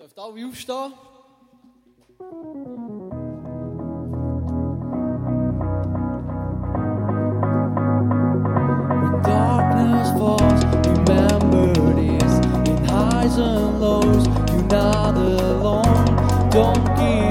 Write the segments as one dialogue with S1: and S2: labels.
S1: Dürft alle aufstehen? When darkness falls, remember this. In highs and lows, you're not alone. Don't give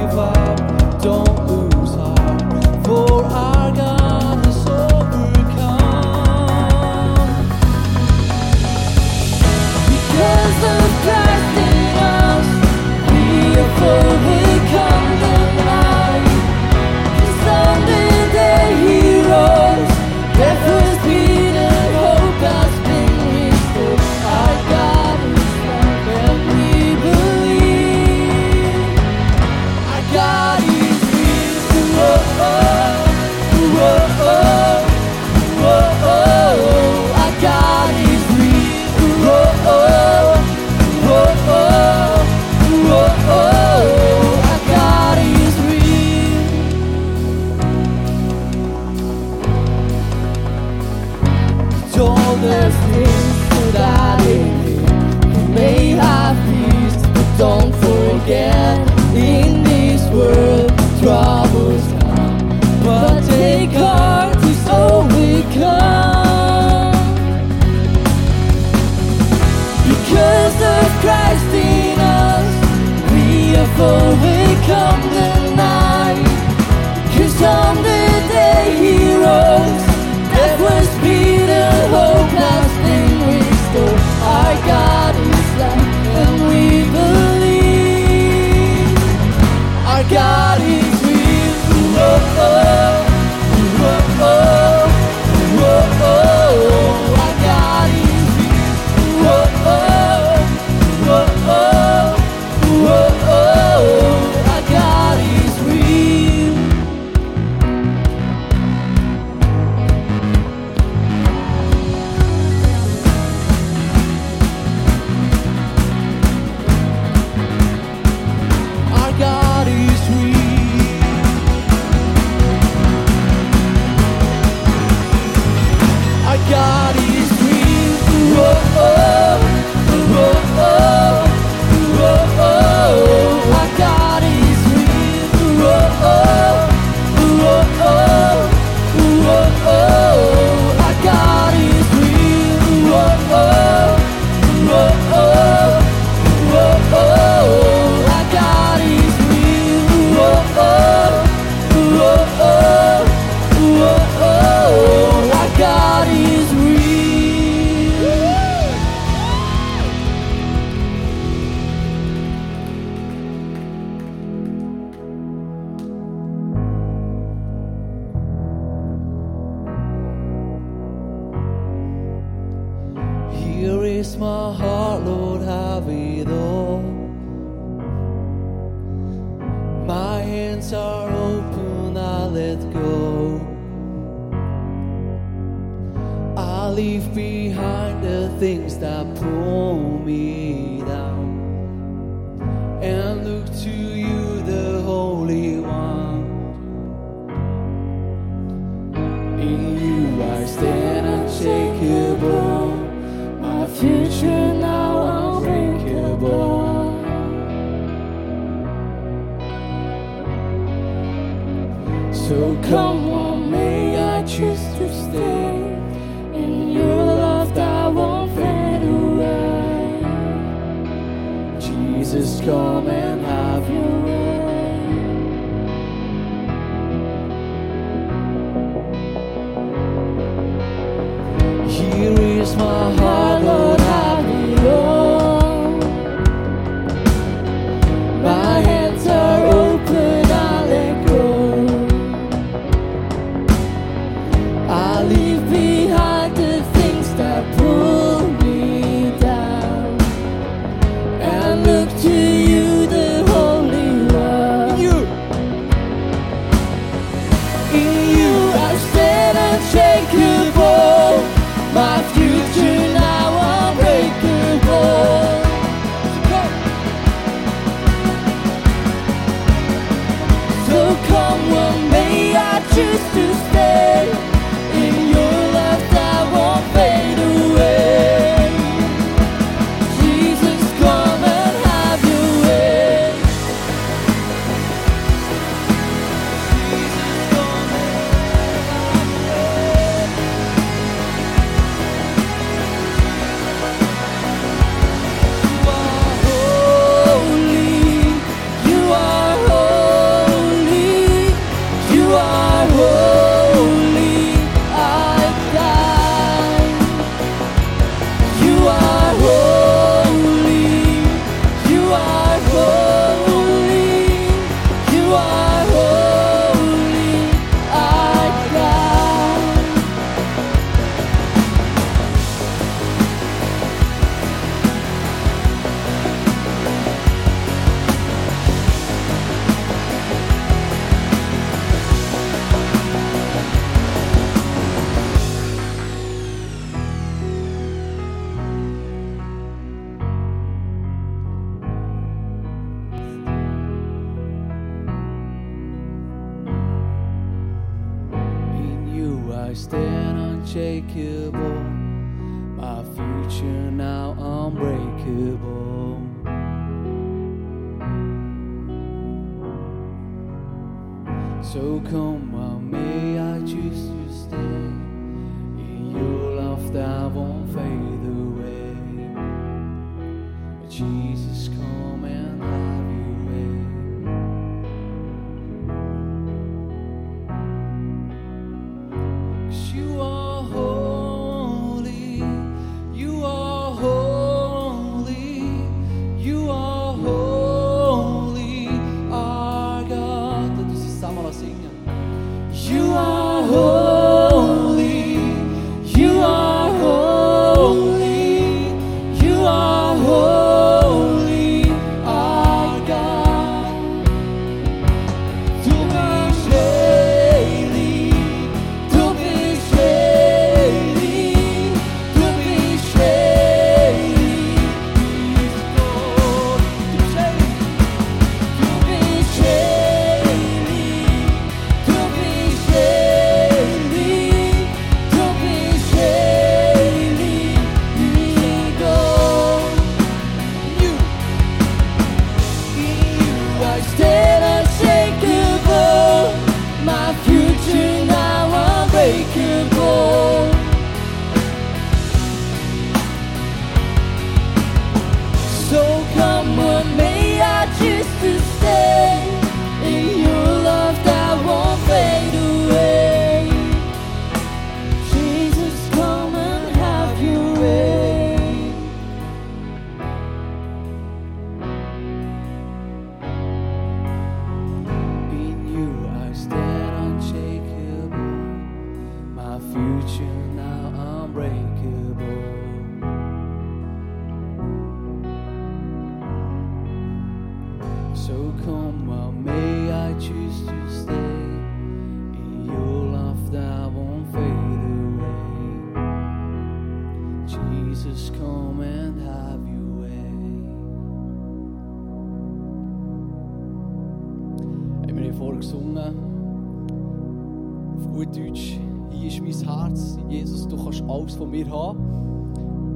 S1: von mir haben.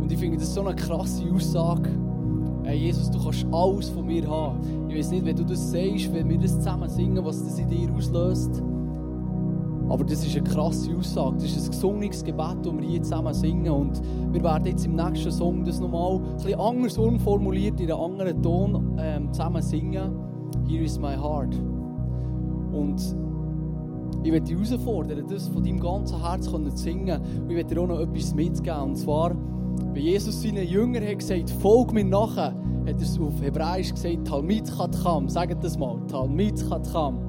S1: Und ich finde das so eine krasse Aussage. Hey, Jesus, du kannst alles von mir haben. Ich weiß nicht, wenn du das sagst, wenn wir das zusammen singen, was das in dir auslöst. Aber das ist eine krasse Aussage. Das ist ein gesungenes Gebet, das wir hier zusammen singen. Und wir werden jetzt im nächsten Song das nochmal ein bisschen anders umformuliert, in einem anderen Ton ähm, zusammen singen. Here is my heart. Und ich werde dich herausfordern, das von deinem ganzen Herz zu singen. Und ich werde dir auch noch etwas mitgeben. Und zwar, wenn Jesus seinen Jüngern hat gesagt, folg mir nachher, hat er es auf Hebräisch gesagt, Talmid Chatkam. Sagt das mal, Talmid Chatkam.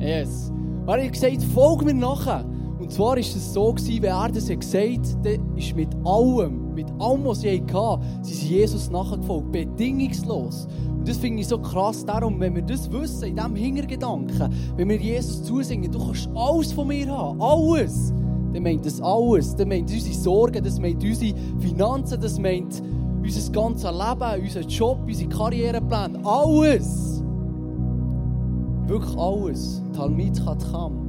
S1: Yes. Er hat gesagt, folg mir nachher. Und zwar war es so, wenn er das gesagt hat, ist mit allem, mit allem, was sie hatten, sie sind Jesus nachgefolgt, bedingungslos. Und das finde ich so krass. Darum, wenn wir das wissen, in diesem Hintergedanken, wenn wir Jesus zusingen, du kannst alles von mir haben, alles. Dann meint das alles. Das meint unsere Sorgen, das meint unsere Finanzen, das meint unser ganzes Leben, unseren Job, unsere Karrierepläne, alles. Wirklich alles. Talmid Chatkam.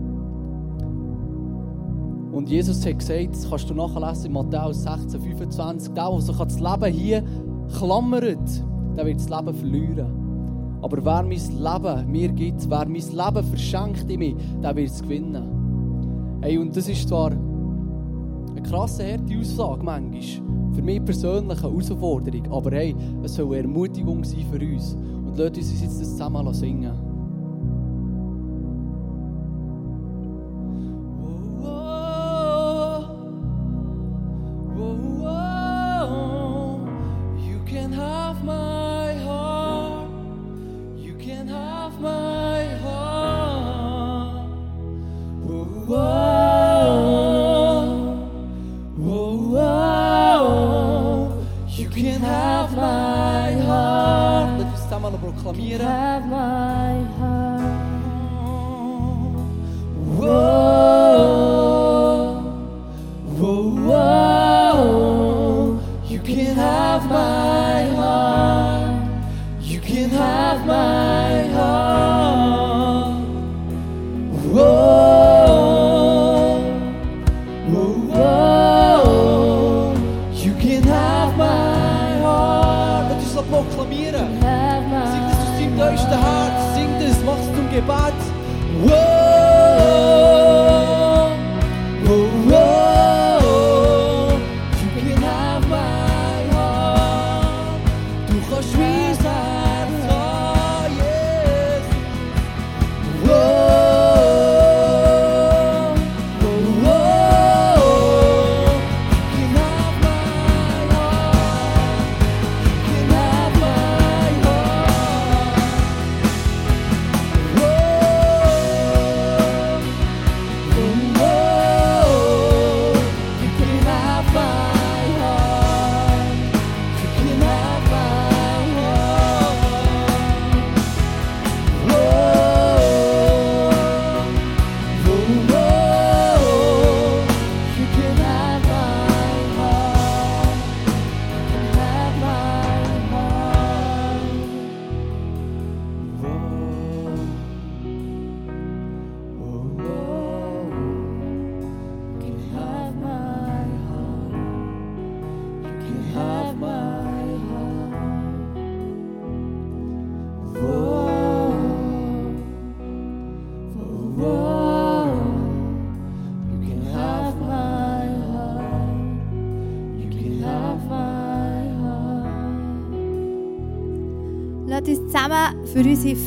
S1: Und Jesus hat gesagt, das kannst du nachlesen in Matthäus 16, 25, der, der sich das Leben hier klammert, der wird das Leben verlieren. Aber wer mein Leben mir gibt, wer mein Leben verschenkt in mir, der wird es gewinnen. Hey, und das ist zwar eine krasse, harte Aussage manchmal, für mich persönlich eine Herausforderung, aber hey, es soll eine Ermutigung sein für uns. Und lasst uns jetzt das zusammen singen.
S2: reclameren.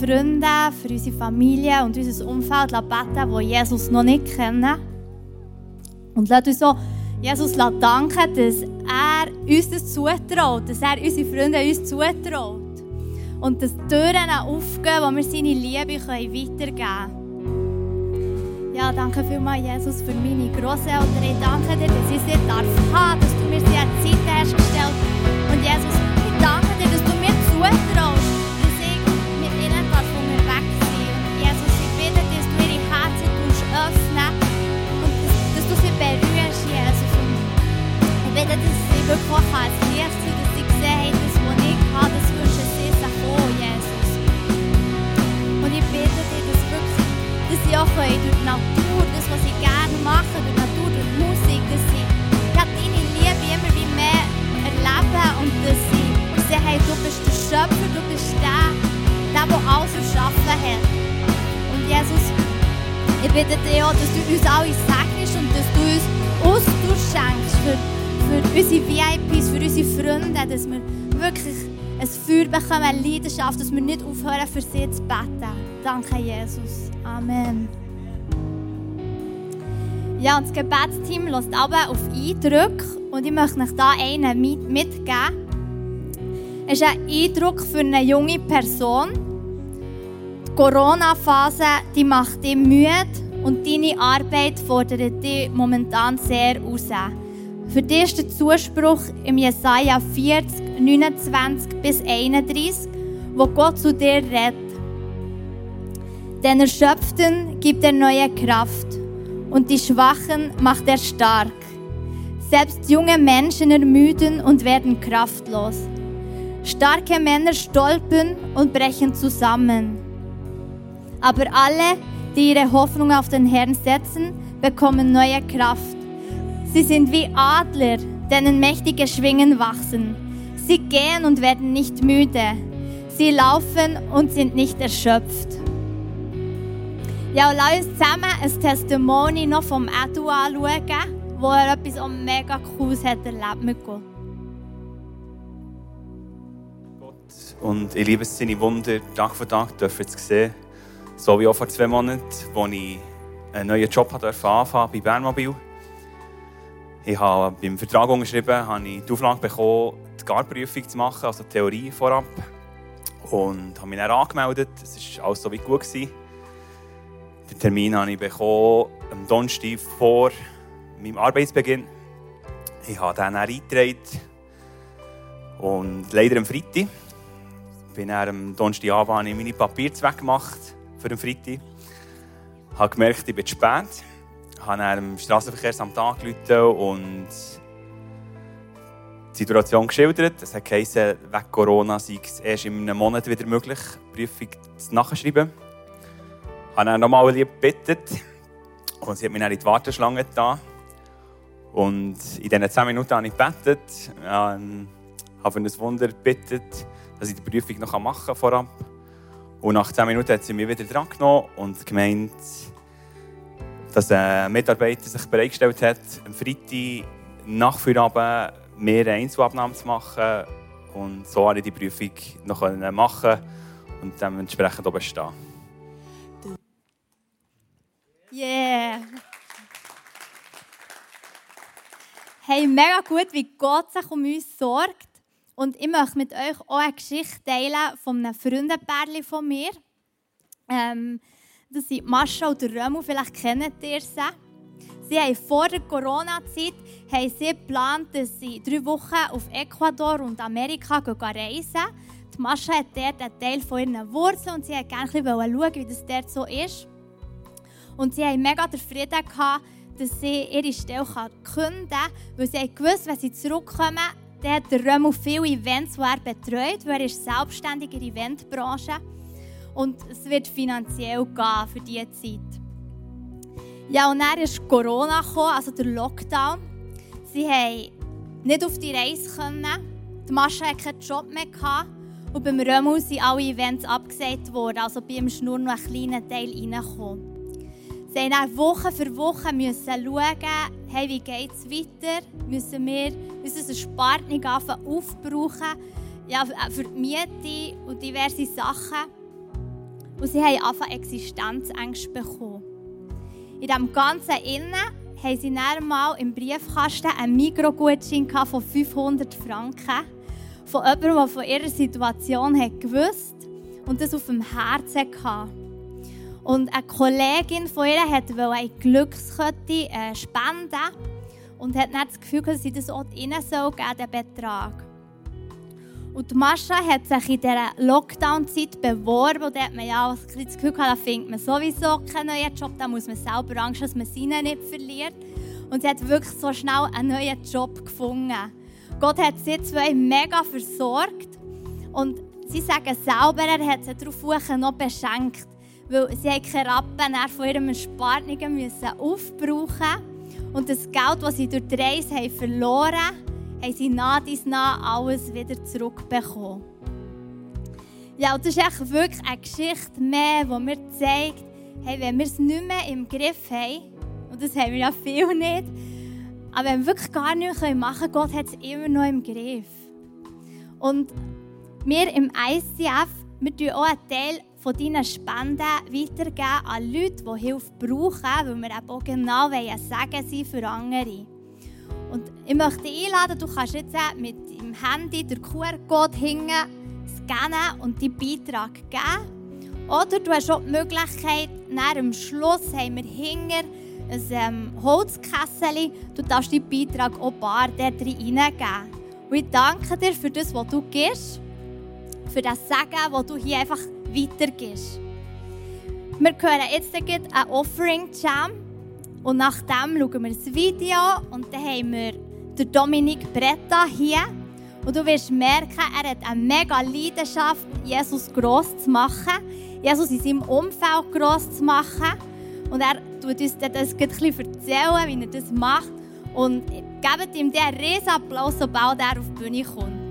S2: Freunde, für unsere Familie und unser Umfeld beten, die Jesus noch nicht kennen. Und lasst uns auch Jesus danken, dass er uns das zutraut, dass er unsere Freunde uns zutraut. Und dass Türen aufgehen, wo wir seine Liebe können weitergeben können. Ja, danke vielmals, Jesus, für meine Grosseltern. Ich danke dir, dass ich sie darf haben, dass du Ja, und das Gebetsteam lässt aber auf Eindruck und ich möchte euch da einen mit mitgeben. Es ist ein Eindruck für eine junge Person. Die Corona-Phase die macht dich müde und deine Arbeit fordert dich momentan sehr raus. Für dich ist der Zuspruch im Jesaja 40, 29 bis 31, wo Gott zu dir redet. Den Erschöpften gibt er neue Kraft und die Schwachen macht er stark. Selbst junge Menschen ermüden und werden kraftlos. Starke Männer stolpern und brechen zusammen. Aber alle, die ihre Hoffnung auf den Herrn setzen, bekommen neue Kraft. Sie sind wie Adler, denen mächtige Schwingen wachsen. Sie gehen und werden nicht müde. Sie laufen und sind nicht erschöpft. Ja, lass uns zusammen ein Testimony noch vom Edu anschauen, wo er etwas mega Cooles hat erlebt mit Gott.
S3: Und ich liebe es, seine Wunder Tag für Tag dürfen zu sehen. So wie auch vor zwei Monaten, als ich einen neuen Job anfangen bei Bernmobil. Ich habe beim Vertrag unterschrieben, habe ich die Auflage bekommen, die Garprüfung zu machen, also die Theorie vorab. Und habe mich dann angemeldet. Es war alles so wie gut. Gewesen. Den Termin habe ich bekommen am Donnerstag vor meinem Arbeitsbeginn. Ich habe dann eingetragen. Und leider am Freitag. Bin dann am Donnerstagabend habe ich meine Papiere weggemacht für den Freitag. Ich habe gemerkt, ich bin zu spät. Ich habe dann im Straßenverkehrsamt angerufen und die Situation geschildert. Es hat geheißen, wegen Corona sei es erst in einem Monat wieder möglich, die Prüfung zu nachschreiben. Ich habe dann nochmal lieb gebeten und sie hat mich dann in die Warteschlange getan. Und in diesen 10 Minuten habe ich gebetet, ähm, habe für ein Wunder gebeten, dass ich die Prüfung noch machen kann vorab. Und nach 10 Minuten hat sie mich wieder dran genommen und gemeint, dass ein Mitarbeiter sich bereitgestellt hat, am Freitag nach Feierabend mehr Einzelabnahmen zu machen. Und so konnte ich die Prüfung noch machen und dementsprechend auch bestehen.
S2: Yeah! Hey, mega gut, wie Gott sich um uns sorgt. Und ich möchte mit euch auch eine Geschichte teilen von einem Freundenpärchen von mir. Ähm, das sind Mascha und Römu, vielleicht kennt ihr sie. Sie haben vor der Corona-Zeit geplant, dass sie drei Wochen auf Ecuador und Amerika reisen. Die Mascha hat dort einen Teil von ihren Wurzeln und sie wollte gerne schauen, wie das dort so ist. Und sie haben mega den Frieden gehabt, dass sie ihre Stelle künden kann, weil sie gewusst, wenn sie zurückkommen, dann hat der viele Events, die er betreut, weil er ist selbstständig in der Eventbranche und es wird finanziell gehen für diese Zeit. Ja, und dann ist Corona gekommen, also der Lockdown. Sie konnten nicht auf die Reise. Können. Die Mascha hatte keinen Job mehr. Und beim Römu sind alle Events abgesagt worden, also bei ihm ist nur noch ein kleiner Teil reingekommen. Sie dann Woche für Woche müssen schauen, hey, wie geht es weiter? Müssen wir unsere Spartning aufbrauchen? Ja, für die Miete und diverse Sachen. Und sie haben einfach Existenzängste bekommen. In diesem ganzen Innen haben sie dann mal im Briefkasten einen Mikrogutschein von 500 Franken. Von jemandem, der von ihrer Situation gewusst und das auf dem Herzen hatte. Und eine Kollegin von ihr wollte eine Glückskette äh, spenden und hat nicht das Gefühl, dass sie das auch rein soll, den Betrag. Und Mascha hat sich in dieser Lockdown-Zeit beworben und da hat man ja das Gefühl gehabt, da findet man sowieso keinen neuen Job, da muss man selber Angst, dass man seinen nicht verliert. Und sie hat wirklich so schnell einen neuen Job gefunden. Gott hat sie zwei mega versorgt und sie sagen selber, er hat sie darauf noch beschenkt weil sie keine Rappen von ihrem Ersparnigen müssen aufbrauchen und das Geld, das sie durch die Reise haben verloren haben, haben sie nach dies nach alles wieder zurückbekommen. Ja, und das ist echt wirklich eine Geschichte mehr, die mir zeigt, hey, wenn wir es nicht mehr im Griff haben, und das haben wir ja viel nicht, aber wenn wir wirklich gar nichts machen können, Gott hat es immer noch im Griff. Und wir im ICF, wir tun auch einen Teil von deinen Spenden weitergeben an Leute, die Hilfe brauchen, weil wir eben auch genau ein Segen sein für andere. Und ich möchte dich einladen, du kannst jetzt mit deinem Handy den QR-Code hängen, scannen und deinen Beitrag geben. Oder du hast auch die Möglichkeit, nach dem Schluss haben wir hinter ein ähm, Holzkessel, du darfst deinen Beitrag auch bar dort reingeben. Und ich danke dir für das, was du gibst, für das Segen, das du hier einfach weitergibst. Wir hören jetzt ein Offering Jam und nach schauen wir das Video und dann haben wir den Dominik Bretta hier. Und du wirst merken, er hat eine mega Leidenschaft, Jesus gross zu machen, Jesus in seinem Umfeld gross zu machen. Und er tut uns das ein erzählen, wie er das macht. Und gebt ihm den riesen Applaus, sobald er auf die Bühne kommt.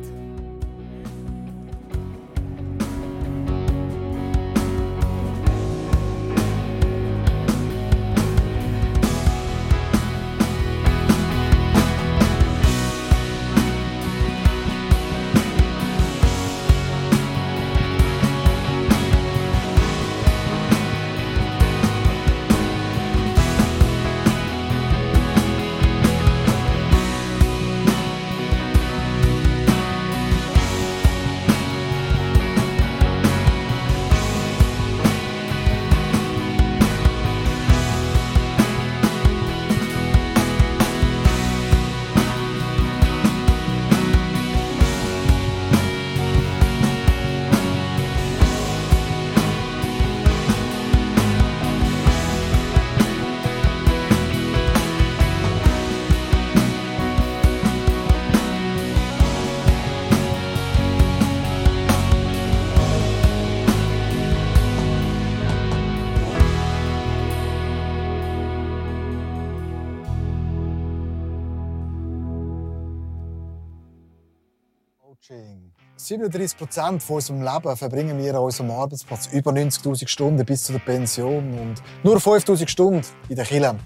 S4: 37 Prozent von unserem Leben verbringen wir an unserem Arbeitsplatz. Über 90.000 Stunden bis zu der Pension und nur 5.000 Stunden in der Kirche.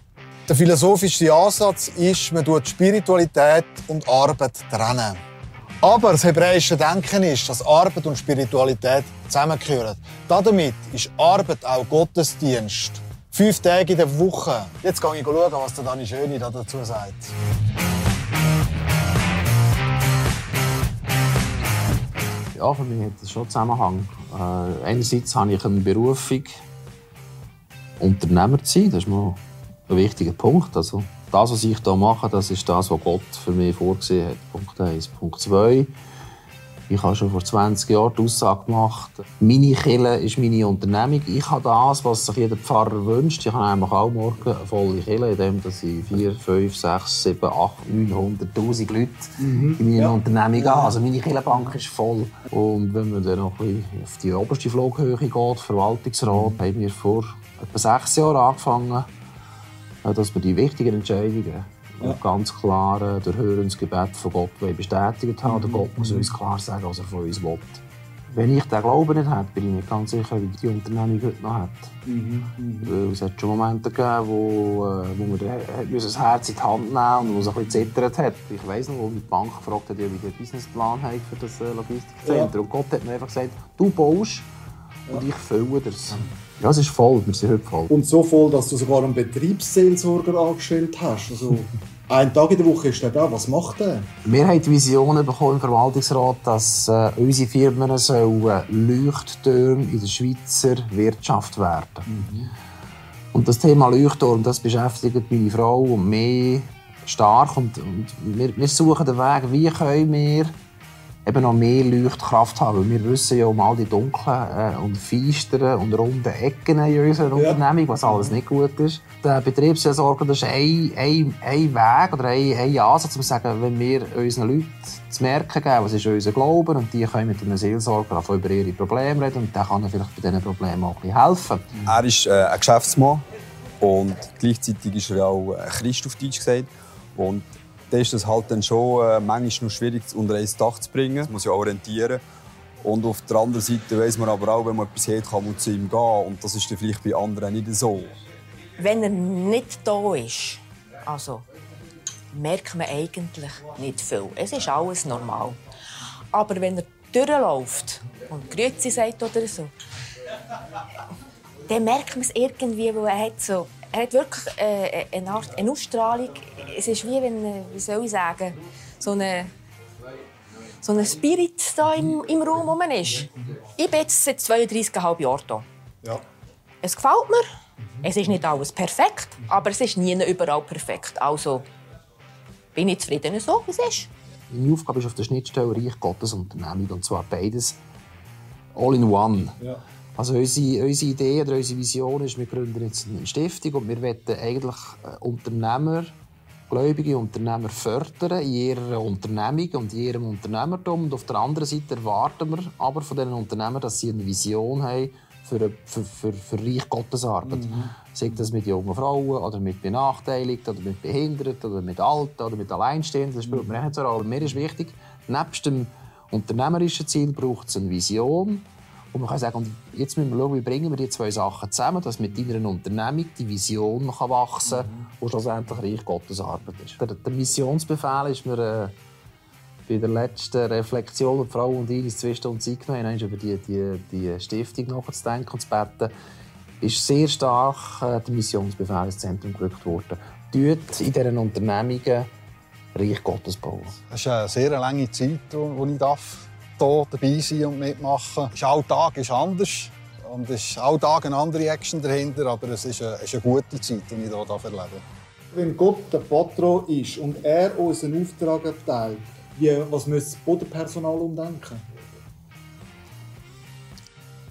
S4: Der philosophische Ansatz ist, man tut Spiritualität und Arbeit trennen. Aber das hebräische Denken ist, dass Arbeit und Spiritualität zusammengehören. Damit ist Arbeit auch Gottesdienst. Fünf Tage in der Woche. Jetzt gehe ich schauen, was der Dani Schöni dazu sagt.
S5: Ja, für mich hat das schon Zusammenhang. Äh, einerseits habe ich eine Berufung, Unternehmer zu sein. Das ist mal ein wichtiger Punkt. Also, das, was ich hier mache, das ist das, was Gott für mich vorgesehen hat. Punkt 1. Punkt 2. Ich habe schon vor 20 Jahren die Aussage gemacht, meine Kille ist meine Unternehmung. Ich habe das, was sich jeder Pfarrer wünscht. Ich habe einfach auch morgen eine volle Kille, indem ich 4, 5, 6, 7, 8, 900'000 Leute mhm. in meiner ja. Unternehmung habe. Also meine Killenbank ist voll. Und wenn man dann noch ein bisschen auf die oberste Flughöhe geht, Verwaltungsrat, haben wir vor etwa sechs Jahren angefangen, dass wir die wichtigen Entscheidungen ja. ganz klar äh, durch Hörensgebet von Gott bestätigt haben. Mhm. Gott muss uns klar sagen, was er von uns will. Wenn ich den Glauben nicht hätte, bin ich nicht ganz sicher, wie die Unternehmung heute noch hat. Mhm. Mhm. Es hat schon Momente gegeben, wo, äh, wo man das Herz in die Hand nehmen und wo es ein bisschen zittert hat. Ich weiss noch, wo die Bank gefragt hat, wie der Businessplan hat für das äh, Logistikzentrum. Ja. Und Gott hat mir einfach gesagt, du baust und ich fülle das. Ja, es ist voll, wir sind heute voll.
S4: Und so voll, dass du sogar einen Betriebsseelsorger angestellt hast. Also, einen Tag in der Woche ist der da. Was macht der?
S5: Wir haben die Vision bekommen im Verwaltungsrat, dass äh, unsere Firmen sollen Leuchttürme in der Schweizer Wirtschaft werden. Mhm. Und das Thema Leuchtturm, das beschäftigt meine Frau und mich stark. Und, und wir, wir suchen den Weg, wie können wir eben noch mehr Leuchtkraft haben. Wir wissen ja um all die dunklen äh, und feisteren und runden Ecken in unserer ja. Unternehmung, was alles nicht gut ist. Der Betriebsversorger ist ein, ein, ein Weg oder ein, ein Ansatz, um zu sagen, wenn wir unseren Leuten zu merken geben, was ist unser Glauben und die können mit einem Seelsorger über ihre Probleme reden und der kann vielleicht bei diesen Problemen auch ein helfen.
S6: Er ist äh, ein Geschäftsmann und gleichzeitig ist er auch Christ auf Deutsch gesagt. Und dann ist es halt dann schon äh, manchmal noch schwierig, unter ein Dach zu bringen. Das muss ja orientieren. Und auf der anderen Seite weiß man aber auch, wenn man etwas hat, kann man zu ihm gehen. Und das ist dann vielleicht bei anderen nicht so.
S7: Wenn er nicht da ist, also merkt man eigentlich nicht viel. Es ist alles normal. Aber wenn er durchläuft und Grüezi sagt oder so, dann merkt man es irgendwie, weil er hat so er hat wirklich äh, eine Art eine Ausstrahlung. Es ist wie wenn, äh, wie soll ich sagen, so eine so ein Spirit da im, im Raum rum ist. Ich bin jetzt seit 32,5 Jahren hier. Ja. Es gefällt mir. Es ist nicht alles perfekt, aber es ist nie überall perfekt. Also bin ich zufrieden so, wie es ist.
S5: Meine Aufgabe ist auf der Schnittstelle Reich Gottes Unternehmung. Und zwar beides all in one. Ja. Also unsere, unsere Idee oder unsere Vision ist, wir gründen jetzt eine Stiftung und wir wollen eigentlich äh, Unternehmer, gläubige Unternehmer fördern in ihrer Unternehmung und in ihrem Unternehmertum. Und auf der anderen Seite erwarten wir aber von diesen Unternehmern, dass sie eine Vision haben für, für, für, für Reich Gottes Arbeit. Mhm. Sei das mit jungen Frauen oder mit Benachteiligten oder mit Behinderten oder mit Alten oder mit Alleinstehenden. Das spielt mir nicht so Aber mir ist wichtig, nebst dem unternehmerischen Ziel braucht es eine Vision und man kann sagen, und jetzt müssen wir schauen, wie bringen wir die zwei Sachen zusammen, dass mit deiner Unternehmung die Vision kann wachsen kann, mhm. wo schlussendlich Reich Gottes Arbeit ist. Der, der Missionsbefehl ist mir äh, bei der letzten Reflexion, die Frau und ich uns zwei Stunden Zeit genommen haben, über die, die, die Stiftung nachzudenken und zu beten, ist sehr stark äh, der Missionsbefehl ins Zentrum gerückt worden. Tut in diesen Unternehmungen Reich Gottes bauen.
S4: Das ist eine sehr lange Zeit, die ich darf hier dabei sein und mitmachen. Der Alltag ist anders und es ist Alltag eine andere Action dahinter, aber es ist eine, ist eine gute Zeit, die ich hier erlebe. Wenn Gott der Patron ist und er uns einen Auftrag erteilt, was muss das Bodenpersonal umdenken?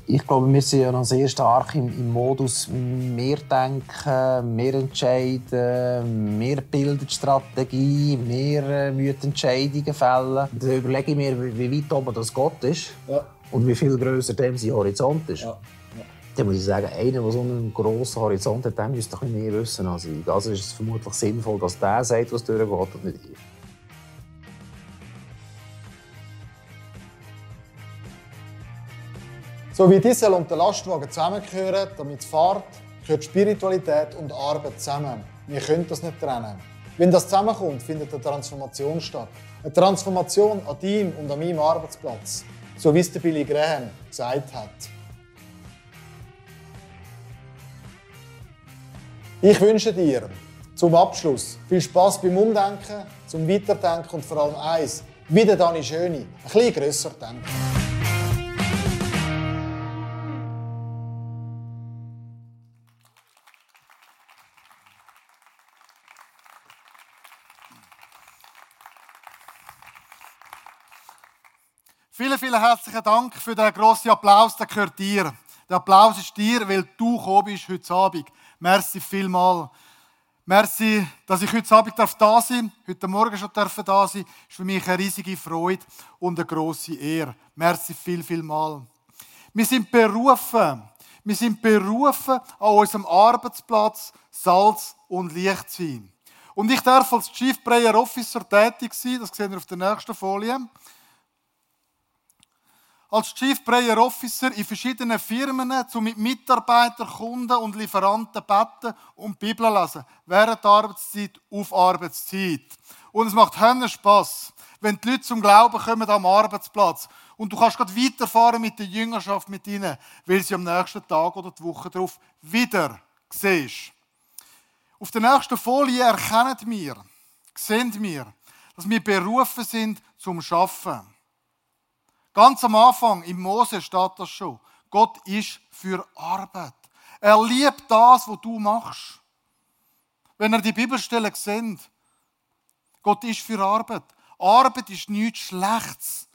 S5: Ich glaube, wir sind ja noch sehr stark im, im Modus mehr denken, mehr entscheiden, mehr bildet Strategie, mehr äh, Entscheidungen fällen. Dann überlege ich mir, wie, weit oben das Gott ist ja. und wie viel grösser dem sein Horizont ist. Ja. Ja. Dann muss ich sagen, einer, der so einen grossen Horizont hat, der müsste ein mehr wissen als ich. Also ist es vermutlich sinnvoll, dass der sagt, was durchgeht und nicht ich.
S4: So wie Diesel und der Lastwagen zusammengehören, damit es fährt, gehört Spiritualität und Arbeit zusammen. Wir können das nicht trennen. Wenn das zusammenkommt, findet eine Transformation statt. Eine Transformation an deinem und an meinem Arbeitsplatz. So wie es der Billy Graham gesagt hat. Ich wünsche dir zum Abschluss viel Spaß beim Umdenken, zum Weiterdenken und vor allem eins, wie der Dani Schöni, ein bisschen grösser denken.
S8: Vielen, vielen herzlichen Dank für den grossen Applaus, der gehört dir. Der Applaus ist dir, weil du gekommen bist heute Abend. Merci vielmal. Merci, dass ich heute Abend da sein darf, heute Morgen schon da sein darf. ist für mich eine riesige Freude und eine grosse Ehre. Merci viel, viel mal. Wir sind berufen. Wir sind berufen, an unserem Arbeitsplatz Salz und Licht zu sein. Und ich darf als Chief Prayer Officer tätig sein, das sehen wir auf der nächsten Folie als Chief Prayer Officer in verschiedenen Firmen, um mit Mitarbeitern, Kunden und Lieferanten beten und Bibel lesen. Während der Arbeitszeit auf Arbeitszeit. Und es macht Hände Spass, wenn die Leute zum Glauben kommen am Arbeitsplatz. Und du kannst gerade weiterfahren mit der Jüngerschaft mit ihnen, weil sie am nächsten Tag oder die Woche darauf wieder siehst. Auf der nächsten Folie erkennen wir, sehen wir, dass wir berufen sind zum Schaffen. Ganz am Anfang, im Mose steht das schon. Gott ist für Arbeit. Er liebt das, was du machst. Wenn ihr die Bibelstelle seht, Gott ist für Arbeit. Arbeit ist nichts Schlechtes.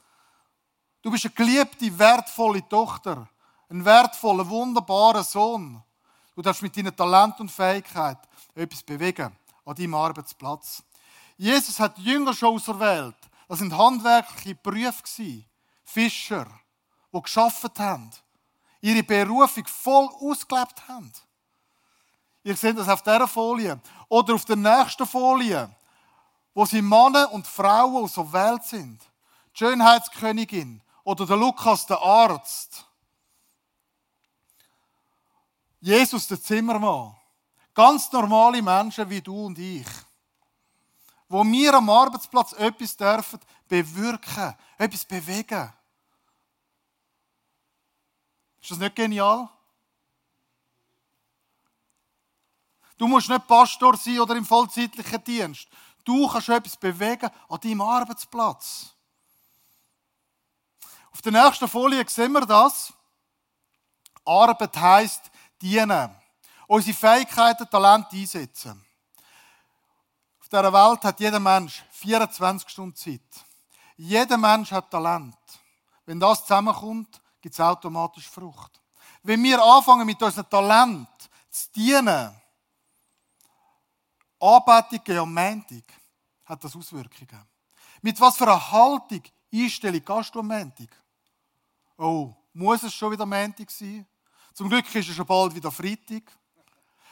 S8: Du bist eine geliebte, wertvolle Tochter. Ein wertvoller, wunderbarer Sohn. Du darfst mit deinem Talent und Fähigkeit etwas bewegen an deinem Arbeitsplatz. Jesus hat Jünger schon auserwählt. Das sind handwerkliche Berufe. Fischer, die geschafft haben, ihre Berufung voll ausgelebt haben. Ihr seht das auf dieser Folie. Oder auf der nächsten Folie, wo sie Männer und Frauen aus der Welt sind. Die Schönheitskönigin oder der Lukas, der Arzt. Jesus, der Zimmermann. Ganz normale Menschen wie du und ich. Wo wir am Arbeitsplatz etwas dürfen bewirken, etwas bewegen. Ist das nicht genial? Du musst nicht Pastor sein oder im vollzeitlichen Dienst. Du kannst etwas bewegen an deinem Arbeitsplatz. Auf der nächsten Folie sehen wir das. Arbeit heisst dienen. Unsere Fähigkeiten, Talente einsetzen. Auf dieser Welt hat jeder Mensch 24 Stunden Zeit. Jeder Mensch hat Talent. Wenn das zusammenkommt, gibt es automatisch Frucht. Wenn wir anfangen mit unserem Talent zu dienen, Anbetung am Montag, hat das Auswirkungen. Mit was für einer Haltung, Einstellung gehst du am Montag? Oh, muss es schon wieder Montag sein? Zum Glück ist es schon bald wieder Freitag.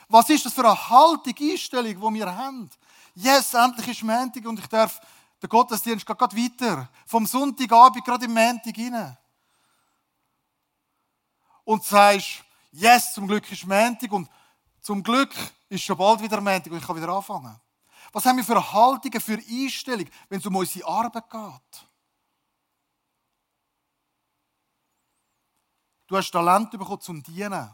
S8: Was ist das für eine Haltung, Einstellung, die wir haben? Yes, endlich ist Montag und ich darf den Gottesdienst geht gerade weiter. Vom Sonntagabend gerade im Montag rein und sagst, yes, zum Glück ist Montag und zum Glück ist schon bald wieder Montag und ich kann wieder anfangen. Was haben wir für Haltungen, für Einstellung, wenn es um unsere Arbeit geht? Du hast Talent bekommen zum Dienen.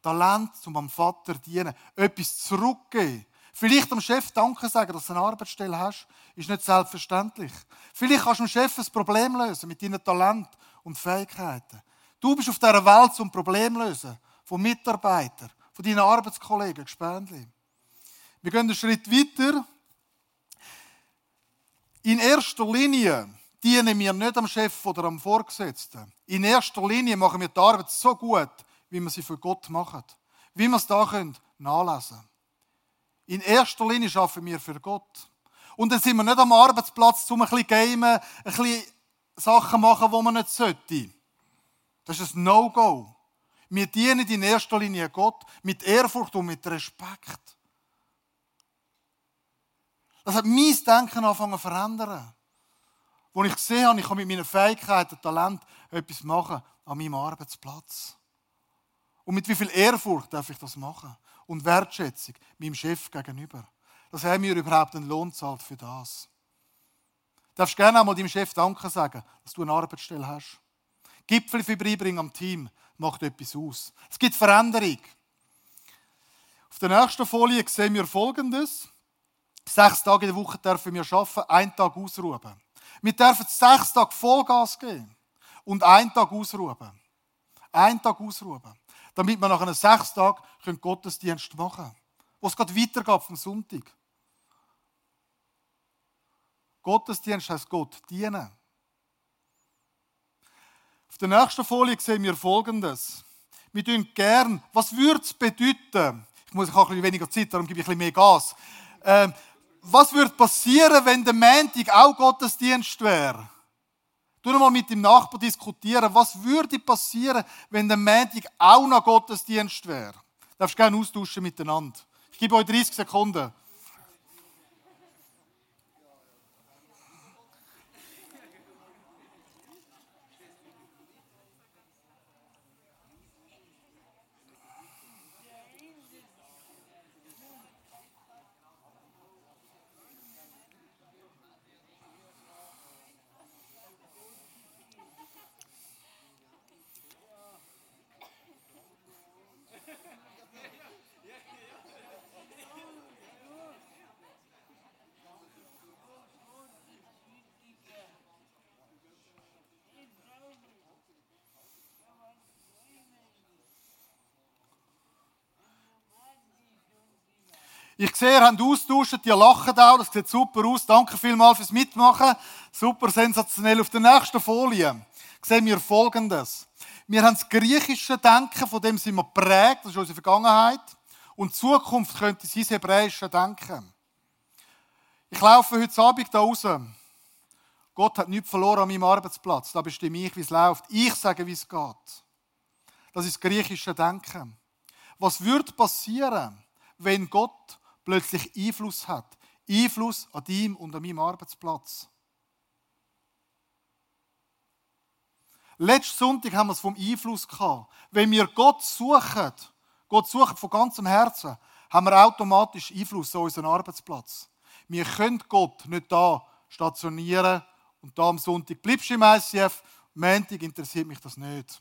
S8: Talent zum am Vater dienen. Etwas zurückgeben. Vielleicht dem Chef Danke sagen, dass du eine Arbeitsstelle hast, ist nicht selbstverständlich. Vielleicht kannst du dem Chef ein Problem lösen mit deinen Talent und Fähigkeiten. Du bist auf dieser Welt zum Problem lösen. Von Mitarbeitern, von deinen Arbeitskollegen, Gespendli. Wir gehen einen Schritt weiter. In erster Linie dienen wir nicht am Chef oder am Vorgesetzten. In erster Linie machen wir die Arbeit so gut, wie wir sie für Gott machen. Wie wir es da können, nachlesen. In erster Linie arbeiten wir für Gott. Und dann sind wir nicht am Arbeitsplatz, um ein bisschen gamen, ein bisschen Sachen machen, die man nicht sollte. Das ist ein No-Go. Wir dienen in erster Linie Gott mit Ehrfurcht und mit Respekt. Das hat mein Denken angefangen zu verändern. wo ich gesehen habe, ich kann mit meinen Fähigkeiten, Talent etwas machen an meinem Arbeitsplatz. Und mit wie viel Ehrfurcht darf ich das machen? Und Wertschätzung meinem Chef gegenüber. Dass er mir überhaupt einen Lohn zahlt für das. Du darfst gerne einmal deinem Chef Danke sagen, dass du eine Arbeitsstelle hast. Gipfel vorbeibringen am Team macht etwas aus. Es gibt Veränderung. Auf der nächsten Folie sehen wir Folgendes. Sechs Tage in der Woche dürfen wir arbeiten, einen Tag ausruhen. Wir dürfen sechs Tage Vollgas geben und einen Tag ausruhen. Einen Tag ausruhen. Damit wir nach einem sechs Tagen Gottesdienst machen können. Wo es gerade weitergeht vom Sonntag. Gottesdienst heißt Gott dienen. Auf der nächsten Folie sehen wir Folgendes. Wir tun gern, was würde es bedeuten? Ich muss ich habe ein bisschen weniger Zeit, darum gebe ich ein bisschen mehr Gas. Ähm, was würde passieren, wenn der Montag auch Gottesdienst wäre? Du mal mit dem Nachbar diskutieren, was würde passieren, wenn der Montag auch noch Gottesdienst wäre? Du darfst gerne austauschen miteinander. Ich gebe euch 30 Sekunden. Ich sehe, ihr habt austauscht, ihr lacht auch, das sieht super aus. Danke vielmals fürs Mitmachen. Super sensationell. Auf der nächsten Folie sehen wir Folgendes. Wir haben das griechische Denken, von dem sind wir prägt, das ist unsere Vergangenheit. Und Zukunft könnte sein hebräische Denken. Ich laufe heute Abend da raus. Gott hat nichts verloren an meinem Arbeitsplatz. Da bestimme ich, wie es läuft. Ich sage, wie es geht. Das ist das griechische Denken. Was würde passieren, wenn Gott plötzlich Einfluss hat. Einfluss an ihm und an meinem Arbeitsplatz. Letzten Sonntag haben wir es vom Einfluss gehabt. Wenn wir Gott suchen, Gott suchen von ganzem Herzen, haben wir automatisch Einfluss an unseren Arbeitsplatz. Wir können Gott nicht da stationieren und da am Sonntag bleibst du im ICF, am Montag interessiert mich das nicht.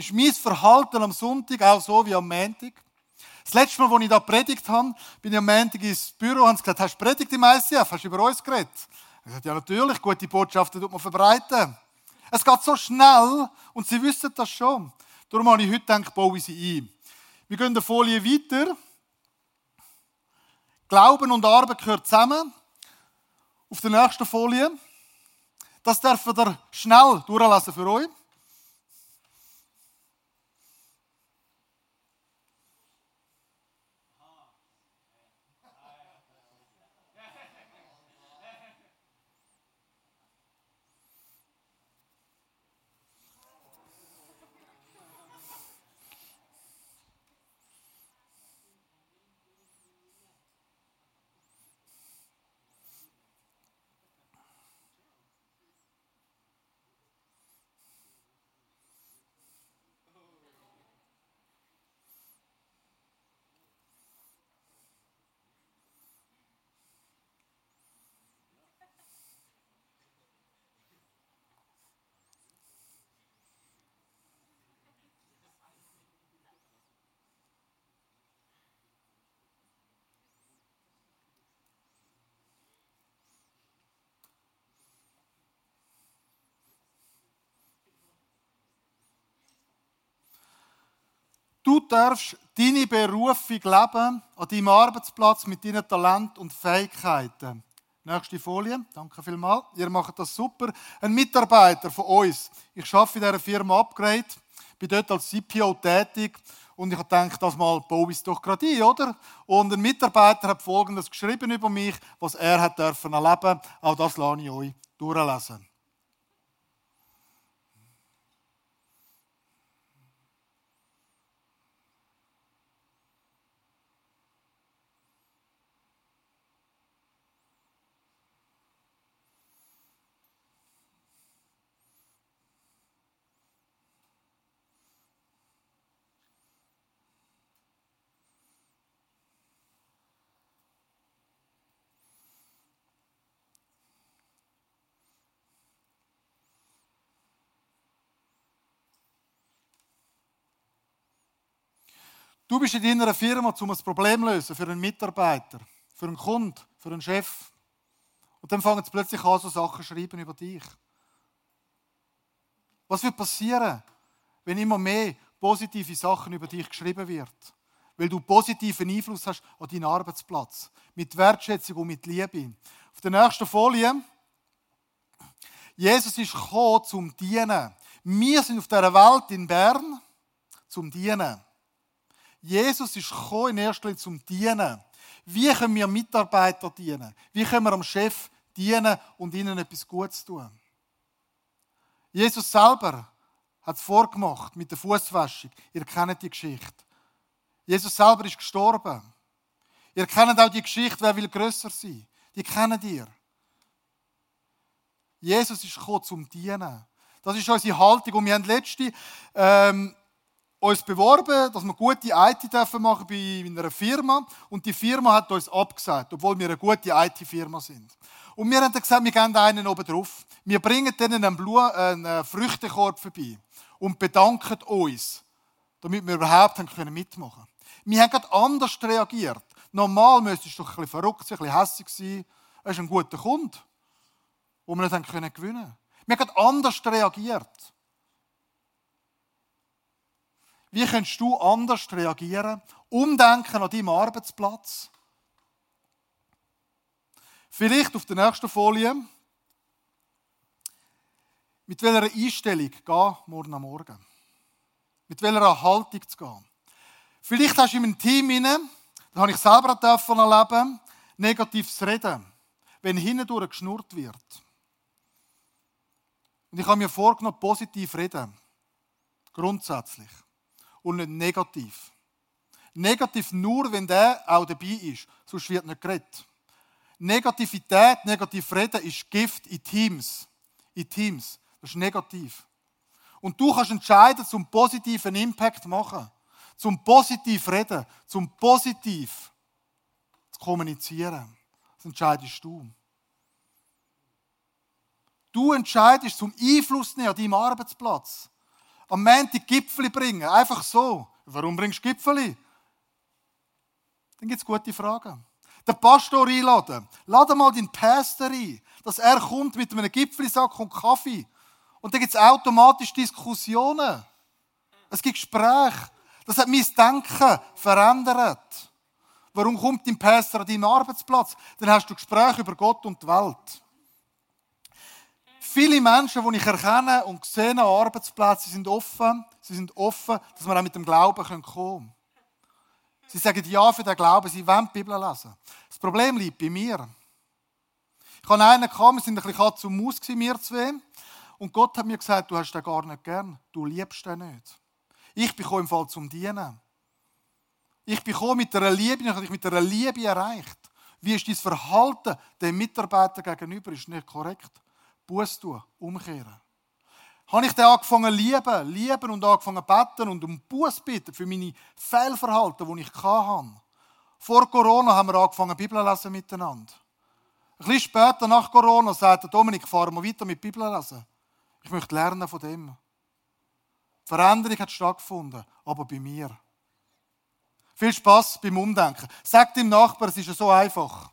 S8: Ist mein Verhalten am Sonntag auch so wie am Montag. Das letzte Mal, als ich da predigt habe, bin ich am Montag ins Büro und habe gesagt, hast du predigt im ICF? Hast du über uns geredet? Ich sagte, ja natürlich, gute Botschaften tut man verbreiten. Es geht so schnell und sie wissen das schon. Darum habe ich heute gedacht, baue sie ein. Wir gehen der Folie weiter. Glauben und Arbeit gehören zusammen. Auf der nächsten Folie. Das dürfen wir schnell durchlassen für euch. Du darfst deine Berufung leben, an deinem Arbeitsplatz mit deinen Talent und Fähigkeiten. Nächste Folie, danke vielmals. Ihr macht das super. Ein Mitarbeiter von uns, ich arbeite in dieser Firma Upgrade, bin dort als CPO tätig und ich habe gedacht, das mal baue ich doch gerade ein, oder? Und ein Mitarbeiter hat Folgendes geschrieben über mich, was er hat dürfen erleben. Auch das lasse ich euch durchlesen. Du bist in deiner Firma, um ein Problem zu lösen für einen Mitarbeiter, für einen Kunden, für einen Chef. Und dann fangen sie plötzlich an, so Sachen zu schreiben über dich. Was wird passieren, wenn immer mehr positive Sachen über dich geschrieben wird? Weil du positiven Einfluss hast an deinen Arbeitsplatz. Mit Wertschätzung und mit Liebe. Auf der nächsten Folie. Jesus ist gekommen zum Dienen. Wir sind auf dieser Welt in Bern zum Dienen. Jesus ist gekommen in erster Linie zum Dienen. Wie können wir Mitarbeiter dienen? Wie können wir am Chef dienen und ihnen etwas Gutes tun? Jesus selber hat es vorgemacht mit der Fußwäschung. Ihr kennt die Geschichte. Jesus selber ist gestorben. Ihr kennt auch die Geschichte, wer will grösser sein. Die kennt ihr. Jesus ist gekommen zum Dienen. Das ist unsere Haltung. Und wir haben letzte ähm, uns beworben, dass wir gute IT dürfen machen bei einer Firma. Und die Firma hat uns abgesagt, obwohl wir eine gute IT-Firma sind. Und wir haben dann gesagt, wir gehen einen oben drauf. Wir bringen denen einen, Blu einen Früchtekorb vorbei und bedanken uns, damit wir überhaupt mitmachen können. Wir haben gerade anders reagiert. Normal müsstest du doch ein bisschen verrückt sein, ein bisschen hässlich sein. Er ist ein guter Kunde, den wir nicht gewinnen können. Wir haben gerade anders reagiert. Wie kannst du anders reagieren? Umdenken an deinem Arbeitsplatz? Vielleicht auf der nächsten Folie. Mit welcher Einstellung gehen morgen am Morgen? Mit welcher Haltung zu gehen? Vielleicht hast du in einem Team inne, das habe ich selber davon erleben, negatives Reden, wenn hindurch geschnurrt wird. Und ich habe mir vorgenommen, positiv reden. Grundsätzlich und nicht negativ. Negativ nur, wenn der auch dabei ist, sonst wird nicht geredet. Negativität, negativ reden ist Gift in Teams. In Teams. Das ist negativ. Und du kannst entscheiden, zum positiven Impact machen, zum positiv reden, zum positiv zu kommunizieren. Das entscheidest du. Du entscheidest zum Einfluss nehmen an deinem Arbeitsplatz am Montag Gipfeli bringen. Einfach so. Warum bringst du Gipfeli? Dann gibt es gute Fragen. Den Pastor einladen. Lade mal deinen Pastor ein, dass er kommt mit einem Gipfelisack und Kaffee. Und dann gibt es automatisch Diskussionen. Es gibt Gespräche. Das hat mein Denken verändert. Warum kommt dein Pastor an deinen Arbeitsplatz? Dann hast du Gespräche über Gott und die Welt. Viele Menschen, die ich erkenne und sehe an Arbeitsplätzen, sind offen. Sie sind offen, dass wir auch mit dem Glauben kommen können. Sie sagen Ja für den Glauben, sie wollen die Bibel lesen. Das Problem liegt bei mir. Ich habe einen gehabt, wir sind ein bisschen und Maus, wir zwei. Und Gott hat mir gesagt, du hast den gar nicht gern. Du liebst den nicht. Ich bin im Fall zum Dienen. Ich bin mit einer Liebe, ich habe dich mit einer Liebe erreicht. Wie ist dein Verhalten dem Mitarbeiter gegenüber? Ist nicht korrekt. Buß tun, umkehren. Habe ich dann angefangen lieben, lieben und angefangen beten und um Buß bitten für meine Fehlverhalten, die ich hatte. Vor Corona haben wir angefangen, Bibel lesen miteinander. Ein bisschen später, nach Corona, sagte Dominik, fahren wir weiter mit Bibel lesen. Ich möchte lernen von dem. Die Veränderung hat stattgefunden, aber bei mir. Viel Spaß beim Umdenken. Sag dem Nachbarn, es ist so einfach.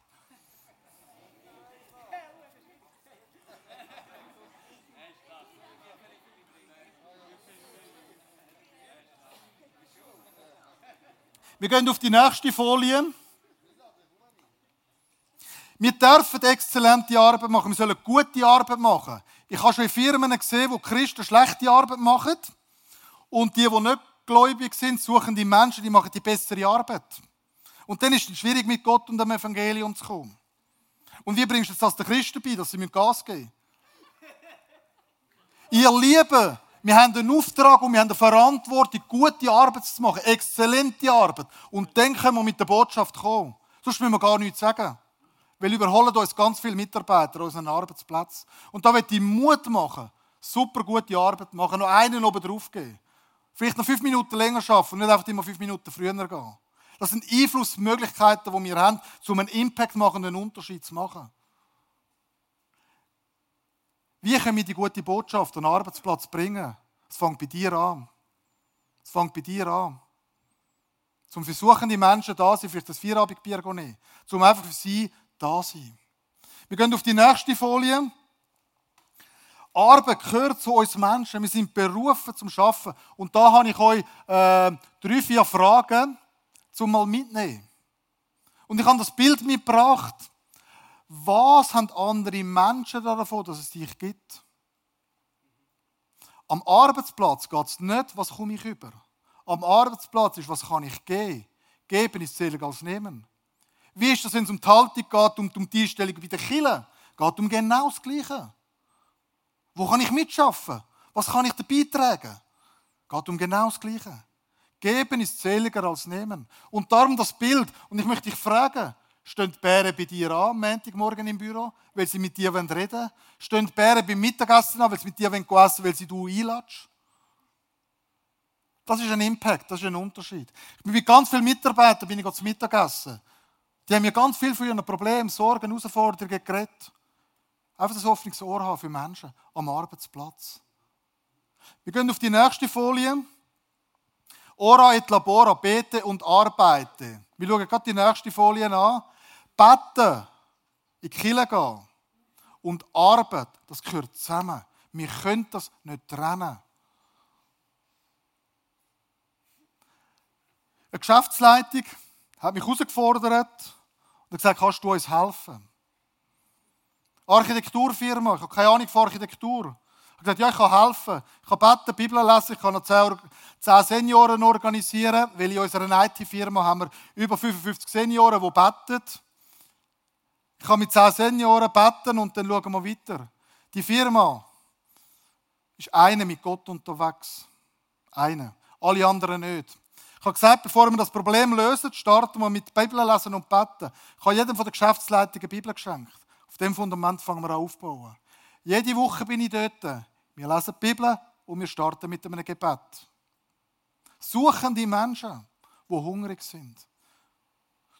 S8: Wir gehen auf die nächste Folie. Wir dürfen exzellente Arbeit machen. Wir sollen gute Arbeit machen. Ich habe schon Firmen gesehen, wo Christen schlechte Arbeit machen. Und die, die nicht gläubig sind, suchen die Menschen, die machen die bessere Arbeit. Und dann ist es schwierig, mit Gott und dem Evangelium zu kommen. Und wie bringst du das den Christen bei, dass sie mit Gas geben? Ihr Lieben, wir haben einen Auftrag und wir haben eine Verantwortung, gute Arbeit zu machen, exzellente Arbeit. Und dann können wir mit der Botschaft kommen. Sonst müssen wir gar nichts sagen. Weil überholen uns ganz viele Mitarbeiter an unseren Arbeitsplatz. Und da wird ich Mut machen, super gute Arbeit machen, noch einen oben drauf geben. Vielleicht noch fünf Minuten länger arbeiten und nicht einfach immer fünf Minuten früher gehen. Das sind Einflussmöglichkeiten, die wir haben, um einen Impact machen, einen Unterschied zu machen. Wie können wir die gute Botschaft an den Arbeitsplatz bringen? Es fängt bei dir an. Es fängt bei dir an. Zum versuchen die Menschen da sein, vielleicht das Vierabendbier nehmen. Zum einfach für sie da sein. Wir gehen auf die nächste Folie. Arbeit gehört zu uns Menschen. Wir sind berufen zum Schaffen. Und da habe ich euch äh, drei, vier Fragen zum mal mitnehmen. Und ich habe das Bild mitgebracht. Was haben andere Menschen davon, dass es dich gibt? Am Arbeitsplatz geht es nicht, was komme ich über. Am Arbeitsplatz ist, was kann ich geben. Geben ist seliger als nehmen. Wie ist das, wenn es um die Haltung geht, um, um die Einstellung bei den Kindern? Geht um genau das Gleiche. Wo kann ich mitschaffen? Was kann ich dabei tragen? Geht um genau das Gleiche. Geben ist seliger als nehmen. Und darum das Bild. Und ich möchte dich fragen, stehen die Bären bei dir an, am Montagmorgen im Büro, weil sie mit dir reden wollen? Stehen die Bären beim Mittagessen an, weil sie mit dir essen wollen, weil sie du einlatsch? Das ist ein Impact, das ist ein Unterschied. Ich bin mit ganz vielen Mitarbeitern bin ich zum Mittagessen. Die haben mir ganz viel von ihren Problemen, Sorgen, Herausforderungen geredet. Einfach das offenes Ohr haben für Menschen am Arbeitsplatz. Wir gehen auf die nächste Folie. Ora et labora, bete und arbeite. Wir schauen gerade die nächste Folie an. Beten, in die Kirche gehen und Arbeit, das gehört zusammen. Wir können das nicht trennen. Eine Geschäftsleitung hat mich herausgefordert und gesagt, kannst du uns helfen? Architekturfirma, ich habe keine Ahnung von Architektur. Ich habe gesagt, ja, ich kann helfen. Ich kann beten, Bibel lesen, ich kann noch 10, 10 Senioren organisieren, weil in unserer IT-Firma haben wir über 55 Senioren, die beten. Ich kann mit 10 Senioren beten und dann schauen wir weiter. Die Firma ist eine mit Gott unterwegs. Eine. Alle anderen nicht. Ich habe gesagt, bevor wir das Problem lösen, starten wir mit Bibel lesen und beten. Ich habe jedem von der Geschäftsleitung eine Bibel geschenkt. Auf dem Fundament fangen wir an aufbauen. Jede Woche bin ich dort. Wir lesen die Bibel und wir starten mit einem Gebet. Suchen die Menschen, die hungrig sind.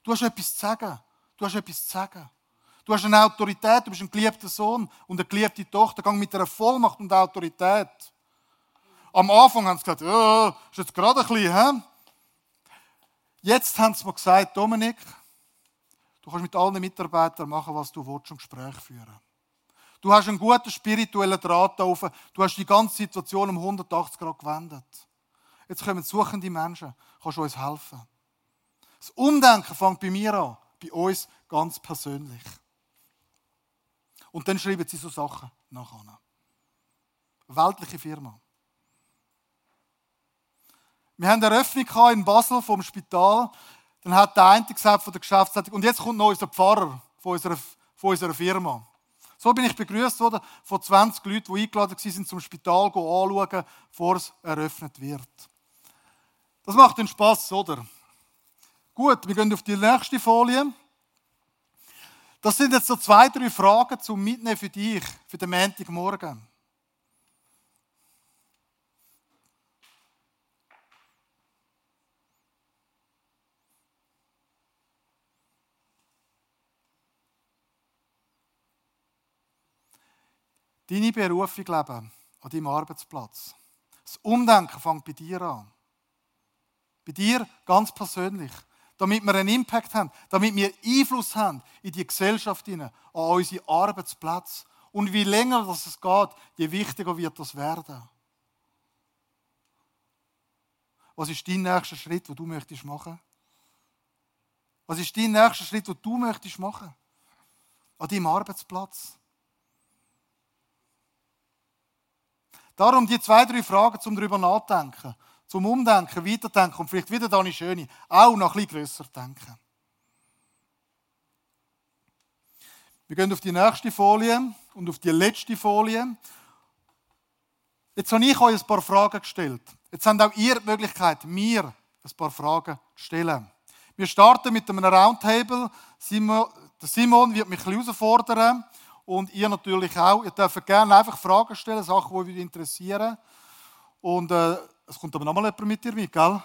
S8: Du hast etwas zu sagen. Du hast etwas zu sagen. Du hast eine Autorität, du bist ein geliebter Sohn und eine geliebte Tochter. Gang mit einer Vollmacht und Autorität. Am Anfang haben sie gesagt, oh, ist jetzt gerade ein bisschen, hä? Jetzt haben sie mir gesagt, Dominik, du kannst mit allen Mitarbeitern machen, was du willst und Gespräche führen. Du hast einen guten spirituellen Draht auf. Du hast die ganze Situation um 180 Grad gewendet. Jetzt kommen suchende Menschen. Kannst du uns helfen? Das Umdenken fängt bei mir an. Bei uns ganz persönlich. Und dann schreiben sie so Sachen nachher. Weltliche Firma. Wir haben eine Eröffnung in Basel vom Spital. Dann hat der eine gesagt von der Geschäftsleitung, und jetzt kommt noch unser Pfarrer von unserer, von unserer Firma. So bin ich begrüßt worden von 20 Leuten, die eingeladen waren, zum Spital anschauen, bevor es eröffnet wird. Das macht den Spaß, oder? Gut, wir gehen auf die nächste Folie. Das sind jetzt so zwei, drei Fragen zum Mitnehmen für dich, für den Montagmorgen. deine Berufung leben an deinem Arbeitsplatz. Das Umdenken fängt bei dir an. Bei dir ganz persönlich. Damit wir einen Impact haben, damit wir Einfluss haben in die Gesellschaft, hinein, an unseren Arbeitsplatz. Und wie länger das geht, je wichtiger wird das werden. Was ist dein nächster Schritt, den du möchtest machen? Was ist dein nächster Schritt, den du möchtest machen? An deinem Arbeitsplatz. Darum die zwei, drei Fragen zum darüber nachdenken, zum Umdenken, Weiterdenken und vielleicht wieder Dani Schöne, auch noch bisschen grösser denken. Wir gehen auf die nächste Folie und auf die letzte Folie. Jetzt habe ich euch ein paar Fragen gestellt. Jetzt habt auch ihr die Möglichkeit, mir ein paar Fragen zu stellen. Wir starten mit einem Roundtable. Simon, Simon wird mich ein bisschen herausfordern. Und ihr natürlich auch. Ihr dürft gerne einfach Fragen stellen, Sachen, die euch interessieren. Und äh, es kommt aber nochmal jemand mit dir mit, gell? Ja.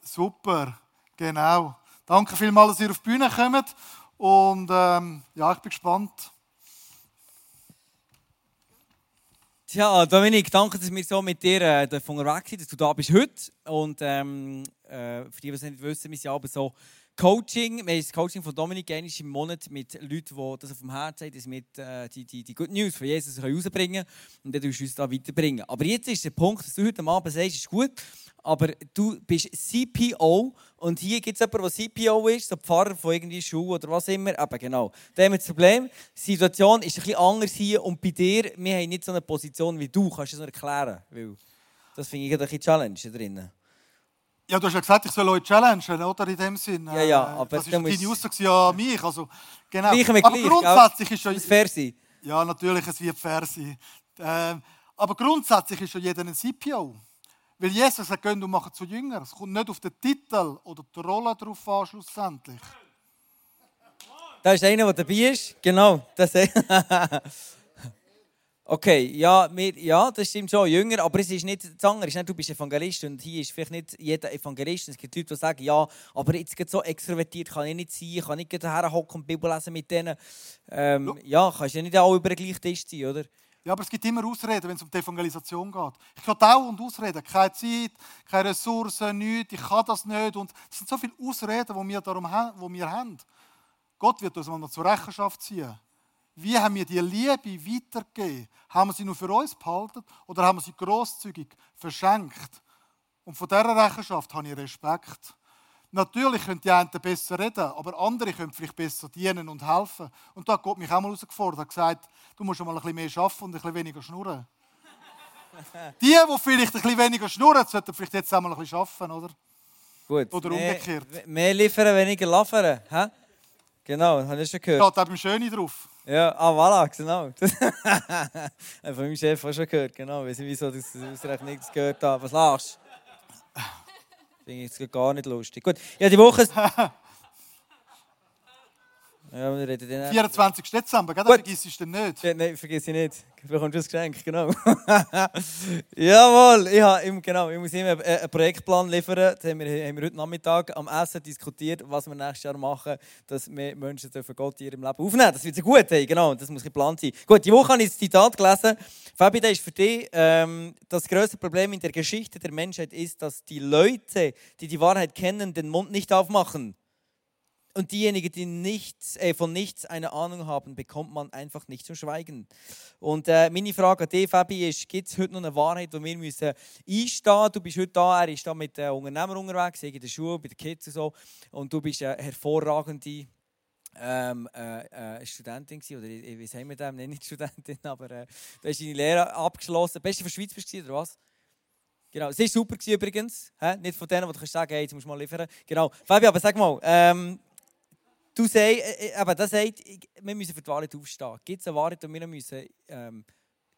S8: Super, genau. Danke vielmals, dass ihr auf die Bühne kommt. Und ähm, ja, ich bin gespannt.
S9: Tja, Dominik, danke, dass wir so mit dir äh, unterwegs sind, dass du da bist heute. Und ähm, äh, für die, die es nicht wissen, wir sind aber so Coaching. Wir haben das Coaching von Dominik einmal im Monat mit Leuten, die das auf dem Herzen haben, dass wir äh, die, die, die Good News von Jesus rausbringen können. Und dann tust du uns da weiterbringen. Aber jetzt ist der Punkt, dass du heute Abend sagst, ist gut, aber du bist CPO und hier gibt es jemanden, der CPO ist, so Pfarrer von irgendwie Schule oder was immer. Eben genau. Da haben wir das Problem. Die Situation ist ein bisschen anders hier und bei dir, wir haben nicht so eine Position wie du. Kannst du das erklären? Weil das finde ich ein bisschen Challenge drin.
S8: Ja, du hast ja gesagt, ich soll euch challengen, oder? In dem Sinn.
S9: Ja, ja,
S8: Äh,
S9: aber
S8: Das ist deine Aussage an mich. Also, genau.
S9: Gleich
S8: aber
S9: gleich,
S8: grundsätzlich ist ja...
S9: Muss fair sein.
S8: Ja, natürlich, es wird fair sein. Ähm, aber grundsätzlich ist ja jeder ein CPO. Weil Jesus sagt, geht und macht zu Jünger. Es kommt nicht auf den Titel oder die Rolle drauf an, schlussendlich.
S9: Da ist einer, der dabei ist. Genau. Das okay, ja, wir, ja, das stimmt schon. Jünger, aber es ist nicht das andere. Ist nicht, du bist Evangelist und hier ist vielleicht nicht jeder Evangelist. Es gibt Leute, die sagen, ja, aber jetzt geht so extrovertiert kann ich nicht sein. Ich kann nicht herhocken und die Bibel lesen mit denen. Ähm, ja, kannst ja nicht alle über den gleichen Tisch sein, oder?
S8: Ja, aber es gibt immer Ausreden, wenn es um die Evangelisation geht. Ich kann dauernd ausreden. Keine Zeit, keine Ressourcen, nichts. Ich kann das nicht. Und es sind so viele Ausreden, die wir, darum haben, die wir haben. Gott wird uns mal noch zur Rechenschaft ziehen. Wie haben wir die Liebe weitergegeben? Haben wir sie nur für uns behalten oder haben wir sie grosszügig verschenkt? Und von dieser Rechenschaft habe ich Respekt. Natürlich können die einen besser reden, aber andere können vielleicht besser dienen und helfen. Und da hat Gott mich auch mal herausgefordert und gesagt, du musst mal ein bisschen mehr arbeiten und ein bisschen weniger schnurren. Die, die vielleicht ein bisschen weniger schnurren, sollten vielleicht jetzt auch mal ein bisschen arbeiten, oder?
S9: Gut.
S8: Oder
S9: mehr,
S8: umgekehrt.
S9: Mehr liefern, weniger. Hä? Genau, habe ich schon gehört.
S8: Steht auch beim Schöni drauf.
S9: Ja, ah, voilà, genau. Von meinem Chef auch schon gehört, genau. Ich weiß nicht, wieso das ausgerechnet nichts gehört habe. Was lachst du? Finde ich jetzt gar nicht lustig. Gut, ja, die Woche... Ja, wir reden dann...
S8: 24. Dezember, gell? das
S9: Gut.
S8: vergisst du nicht.
S9: Ja, Nein, vergiss ich nicht. Du bekommst das Geschenk, genau. Jawohl, ich, habe, genau, ich muss immer einen einen Projektplan liefern. Das haben wir, haben wir heute Nachmittag am Essen diskutiert, was wir nächstes Jahr machen, dass mehr Menschen dürfen Gott in ihrem Leben aufnehmen Das wird sehr gut, hey, genau, das muss geplant sein. Gut, die Woche habe ich das Zitat gelesen. Fabi, das ist für dich, ähm, das größte Problem in der Geschichte der Menschheit ist, dass die Leute, die die Wahrheit kennen, den Mund nicht aufmachen. Und diejenigen, die nichts, äh, von nichts eine Ahnung haben, bekommt man einfach nicht zum Schweigen. Und äh, meine Frage an dich, Fabi, ist, gibt es heute noch eine Wahrheit, wo wir müssen einstehen Du bist heute da, er ist da mit äh, Unternehmern unterwegs, in der Schule, bei den Kids und so. Und du bist eine hervorragende ähm, äh, äh, Studentin gewesen, oder ich, ich weiß nicht, dem, nicht Studentin, aber äh, du hast deine Lehre abgeschlossen. Beste von Schweiz bist du, oder was? Genau, sie war super gewesen übrigens. Hä? Nicht von denen, die du sagen hey, jetzt musst du mal liefern. Genau. Fabi, aber sag mal, ähm, du sagst, äh, äh, aber das sagt, wir müssen für die Wahrheit aufstehen. Gibt es eine Wahrheit, und wir müssen ähm,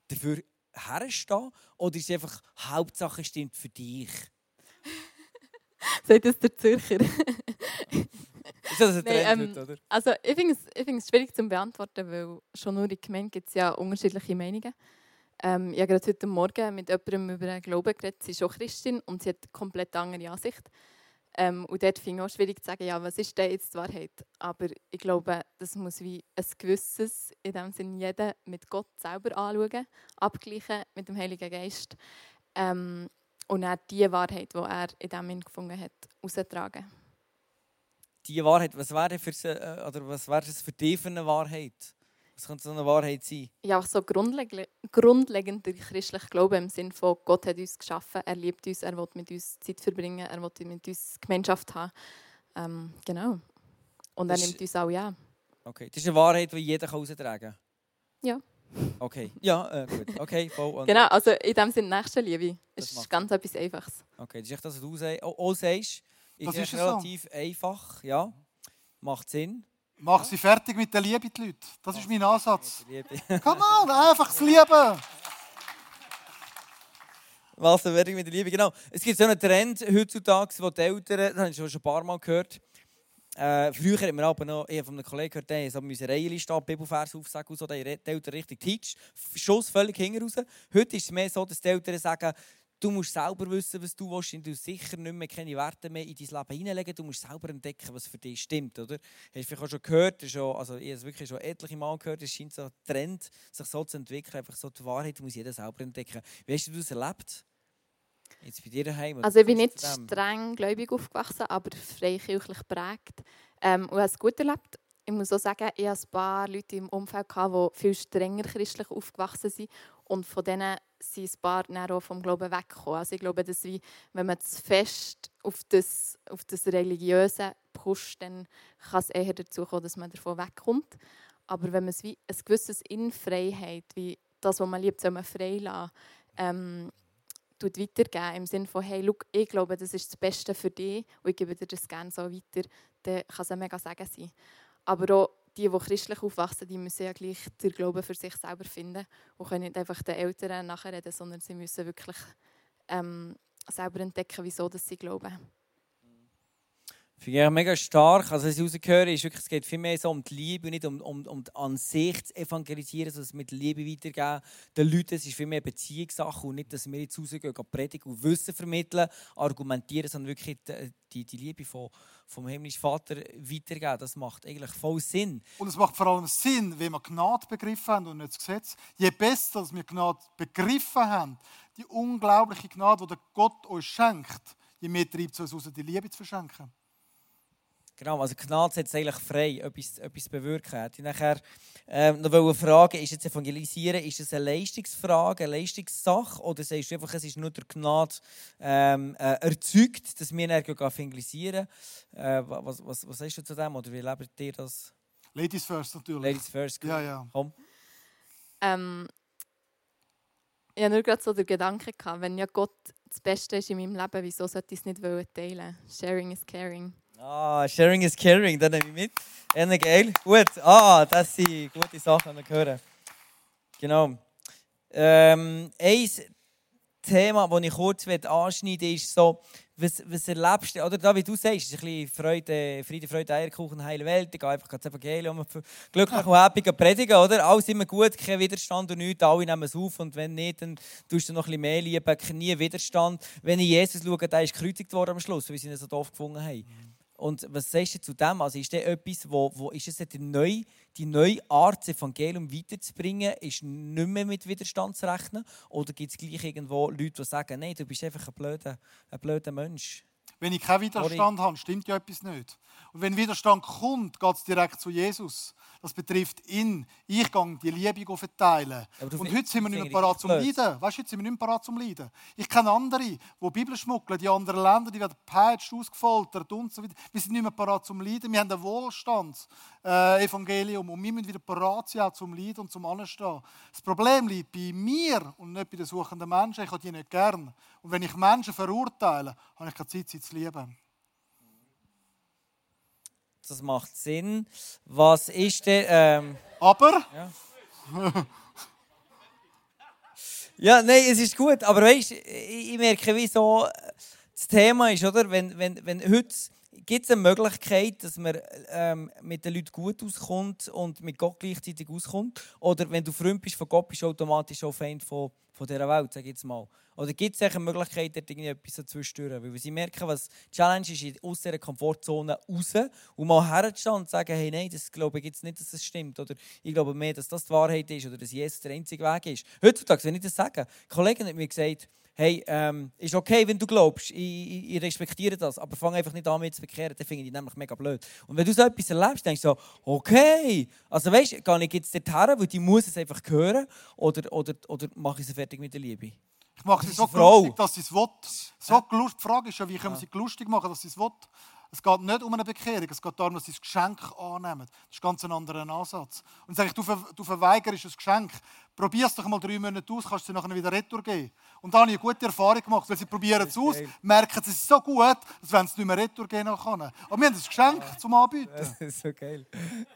S9: dafür herstehen? Oder ist es einfach, Hauptsache stimmt für dich?
S10: Sagt das der Zürcher?
S9: Ist das ein Trend
S10: ähm,
S9: oder?
S10: Also ich finde es, ich finde es schwierig zu beantworten, weil schon nur in der Gemeinde gibt es ja unterschiedliche Meinungen. Ähm, ich habe gerade heute Morgen mit jemandem über den Glauben geredet. Sie ist auch Christin und sie hat eine komplett andere Ansicht. Ähm, und dort finde ich auch schwierig zu sagen, ja, was ist denn jetzt die Wahrheit? Aber ich glaube, das muss wie ein gewisses, in dem Sinne jeder mit Gott selber anschauen, abgleichen mit dem Heiligen Geist. Ähm, und dann die Wahrheit, die er in dem Sinn gefunden hat, austragen.
S9: Die Wahrheit, was wäre, für, äh, für dich für eine Wahrheit? Was könnte so eine Wahrheit sein?
S10: ja, auch so grundleg grundlegender christlicher Glaube im Sinne von Gott hat uns geschaffen, er liebt uns, er will mit uns Zeit verbringen, er will mit uns Gemeinschaft haben. Ähm, genau. Und er
S9: Das ist-
S10: nimmt uns auch ja.
S9: Okay, das ist eine Wahrheit, die jeder kann austragen kann?
S10: Ja.
S9: Okay, ja, äh, gut. Okay, voll. Und-
S10: Genau, also in dem Sinne Nächstenliebe
S9: Das
S10: ist ganz etwas Einfaches.
S9: Okay, das ist echt das, was du auch, auch sagst. Ist
S8: ist es so.
S9: relativ einfach, ja. Macht Sinn.
S8: Mach sie fertig mit der Liebe, die Leute. Das ist mein Ansatz. Come on, einfach das Lieben.
S9: Was werde ich mit der Liebe? Genau. Es gibt so einen Trend heutzutage, wo die Eltern, das habe ich schon ein paar Mal gehört, äh, früher hat man aber noch, ich habe von einem Kollegen gehört, der so müssen Reihen stehen, Bibelvers aufsagen und so, der die Eltern richtig teacht. Schuss völlig hinten raus. Heute ist es mehr so, dass die Eltern sagen, Du musst selber wissen, was du willst. Du sicher nicht mehr keine Werte mehr in dein Leben hineinlegen. Du musst selber entdecken, was für dich stimmt. Oder? Hast du vielleicht auch schon gehört, schon, also ich habe es wirklich schon etliche Mal gehört, es scheint so ein Trend, sich so zu entwickeln. Einfach so die Wahrheit muss jeder selber entdecken. Wie hast du das erlebt? Jetzt bei dir daheim?
S10: Also ich bin nicht streng gläubig aufgewachsen, aber freikirchlich geprägt. Ähm, und habe es gut erlebt. Ich muss auch sagen, ich hatte ein paar Leute im Umfeld, die viel strenger christlich aufgewachsen sind. Und von denen sind ein paar auch vom Glauben weggekommen. Also ich glaube, dass wie, wenn man zu fest auf das, auf das Religiöse pusht, dann kann es eher dazu kommen, dass man davon wegkommt. Aber wenn man es wie ein gewisses in Freiheit, wie das, was man liebt, soll man frei lassen, ähm, tut weitergeben, im Sinne von, hey, look, ich glaube, das ist das Beste für dich und ich gebe dir das gerne so weiter, dann kann es ein mega Segen sein. Aber auch die, die christlich aufwachsen, die müssen ja gleich den Glauben für sich selber finden und können nicht einfach den Eltern nachreden, sondern sie müssen wirklich ähm, selber entdecken, wieso dass sie glauben.
S9: Finde ich mega stark. Also, was ich ist wirklich, es geht viel mehr so um die Liebe, nicht um, um, um an sich zu evangelisieren, sondern mit Liebe weitergeben. Den Leuten, es ist viel mehr Beziehungssache und nicht, dass wir jetzt rausgehen, predigen und Wissen vermitteln, argumentieren, sondern wirklich die, die, die Liebe von, vom himmlischen Vater weitergeben. Das macht eigentlich voll Sinn.
S8: Und es macht vor allem Sinn, wenn wir Gnade begriffen haben und nicht das Gesetz. Je besser dass wir Gnade begriffen haben, die unglaubliche Gnade, die Gott uns schenkt, je mehr treibt es uns aus, die Liebe zu verschenken.
S9: Genau, also Gnade setzt eigentlich frei, etwas, etwas bewirken. Hätte ich nachher ähm, noch fragen, ist jetzt Evangelisieren, ist es eine Leistungsfrage, eine Leistungssache, oder sagst du einfach, es ist nur der Gnade ähm, äh, erzeugt, dass wir dann evangelisieren? Äh, was, was, was sagst du zu dem, oder wie lebt ihr das?
S8: Ladies first natürlich.
S9: Ladies first,
S8: Ja, ja.
S9: Komm.
S10: Ähm, ich hatte nur gerade so den Gedanken, gehabt, wenn ja Gott das Beste ist in meinem Leben, wieso sollte ich es nicht teilen Sharing is caring.
S9: Ah, Sharing is Caring, das nehme ich mit. Enne geil. Gut, ah, das sind gute Sachen, die hören. Genau. Ähm, ein Thema, das ich kurz anschneiden ist so, was, was erlebst du, oder da, wie du sagst, ist ein bisschen Freude, Friede, Freude, Eierkuchen, heile Welt, ich gehe einfach das Evangelium glücklich und happy predigen, oder? Alles immer gut, kein Widerstand und nichts, alle nehmen es auf und wenn nicht, dann tust du noch ein bisschen mehr lieben, nie Widerstand. Wenn ich Jesus schaue, der ist gekreuzigt worden am Schluss, weil sie ihn so doof gefunden haben. Und was sagst du zu dem? Also ist das etwas, wo, wo ist es die neue, die neue Art, das Evangelium weiterzubringen, ist nicht mehr mit Widerstand zu rechnen? Oder gibt es gleich irgendwo Leute, die sagen, nein, du bist einfach ein blöder, ein blöder Mensch?
S8: Wenn ich keinen Widerstand habe, stimmt ja etwas nicht. Und wenn Widerstand kommt, geht es direkt zu Jesus. Das betrifft ihn. Ich gehe die Liebe verteilen. Und heute sind wir nicht mehr parat zum Leiden. Weißt du, heute sind wir nicht mehr parat zum Leiden. Ich kenne andere, die Bibel schmuggeln, die anderen Länder, die werden peitscht, ausgefoltert und so weiter. Wir sind nicht mehr parat zum Leiden. Wir haben ein Wohlstandsevangelium äh, und wir müssen wieder parat sein zum Leiden und zum Anstehen. Das Problem liegt bei mir und nicht bei den suchenden Menschen. Ich habe die nicht gern. Und wenn ich Menschen verurteile, habe ich keine Zeit, sie zu lieben
S9: das macht Sinn. Was ist denn. Ähm,
S8: aber?
S9: Ja. ja, nein, es ist gut, aber weißt du, ich merke, wie so das Thema ist, oder? Wenn, wenn, wenn heute gibt es eine Möglichkeit, dass man ähm, mit den Leuten gut auskommt und mit Gott gleichzeitig auskommt? Oder wenn du Freund bist von Gott, bist du automatisch auch Feind von, von dieser Welt, sag ich jetzt mal. Oder gibt es eine Möglichkeit, dort irgendwie etwas dazwischen Weil sie merken, was die Challenge ist, aus dieser Komfortzone raus und mal herzustehen und sagen, hey, nein, das glaube ich jetzt nicht, dass das stimmt. Oder ich glaube mehr, dass das die Wahrheit ist oder dass Jesus der einzige Weg ist. Heutzutage, wenn ich das sage, eine Kollegin hat mir gesagt, hey, ähm, ist okay, wenn du glaubst, ich, ich, ich, respektiere das, aber fang einfach nicht an, mich zu bekehren, dann finde ich nämlich mega blöd. Und wenn du so etwas erlebst, denkst du so, okay, also weißt du, gehe ich jetzt dorthin, weil die muss es einfach hören, oder, oder, oder mache ich sie fertig mit der Liebe?
S8: Ich mache sie so lustig, dass sie es will. So die Frage ist ja, wie können wir sie lustig machen, dass sie es will. Es geht nicht um eine Bekehrung, es geht darum, dass sie das Geschenk annehmen. Das ist ganz ein anderer Ansatz. Und sage ich, du, ver du verweigerst ein Geschenk. Probier es doch mal drei Monate aus, kannst du sie nachher wieder retour geben. Und da habe ich eine gute Erfahrung gemacht, weil sie probieren es aus, merken, es ist so gut, dass wenn sie nicht mehr retour gehen können. Aber wir haben ein Geschenk ja. zum Anbieten.
S9: Das ist so geil.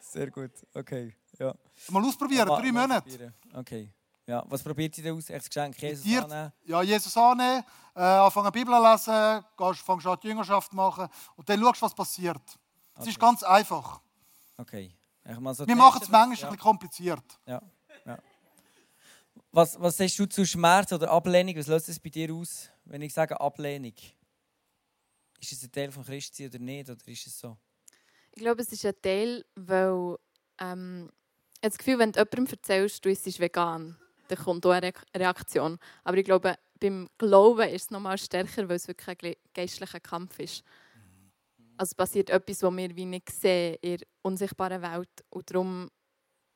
S9: Sehr gut. Okay. Ja.
S8: Mal ausprobieren, drei Monate.
S9: Okay. Ja, was probiert ihr aus? Echt Geschenk Jesus
S8: dir, annehmen? Ja, Jesus annehmen, äh, anfangen Bibel lesen, gehst, fängst an die Jüngerschaft machen und dann schaust, was passiert. Es okay. ist ganz einfach.
S9: Okay. So
S8: Wir machen es manchmal ja. ein bisschen kompliziert.
S9: Ja. ja. Was, was sagst du zu Schmerz oder Ablehnung? Was löst es bei dir aus, wenn ich sage Ablehnung? Ist es ein Teil von Christi oder nicht? Oder ist es so?
S10: Ich glaube, es ist ein Teil, weil ähm, ich habe das Gefühl, wenn du jemandem erzählst, du bist vegan, dann kommt auch eine Reaktion. Aber ich glaube, beim Glauben ist es noch mal stärker, weil es wirklich ein geistlicher Kampf ist. Also es passiert etwas, was wir wie nicht sehen in der unsichtbaren Welt. Und darum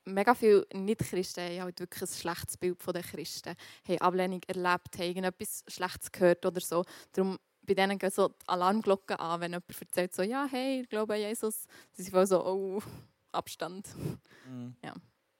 S10: mega viele Nicht-Christen haben halt wirklich ein schlechtes Bild von den Christen, haben Ablehnung erlebt, haben irgendetwas Schlechtes gehört oder so. Darum bei denen gehen so die Alarmglocken an, wenn jemand erzählt, so, ja, hey, ich glaube an Jesus. Sie sind voll so, oh, Abstand.
S9: Mhm.
S10: Ja.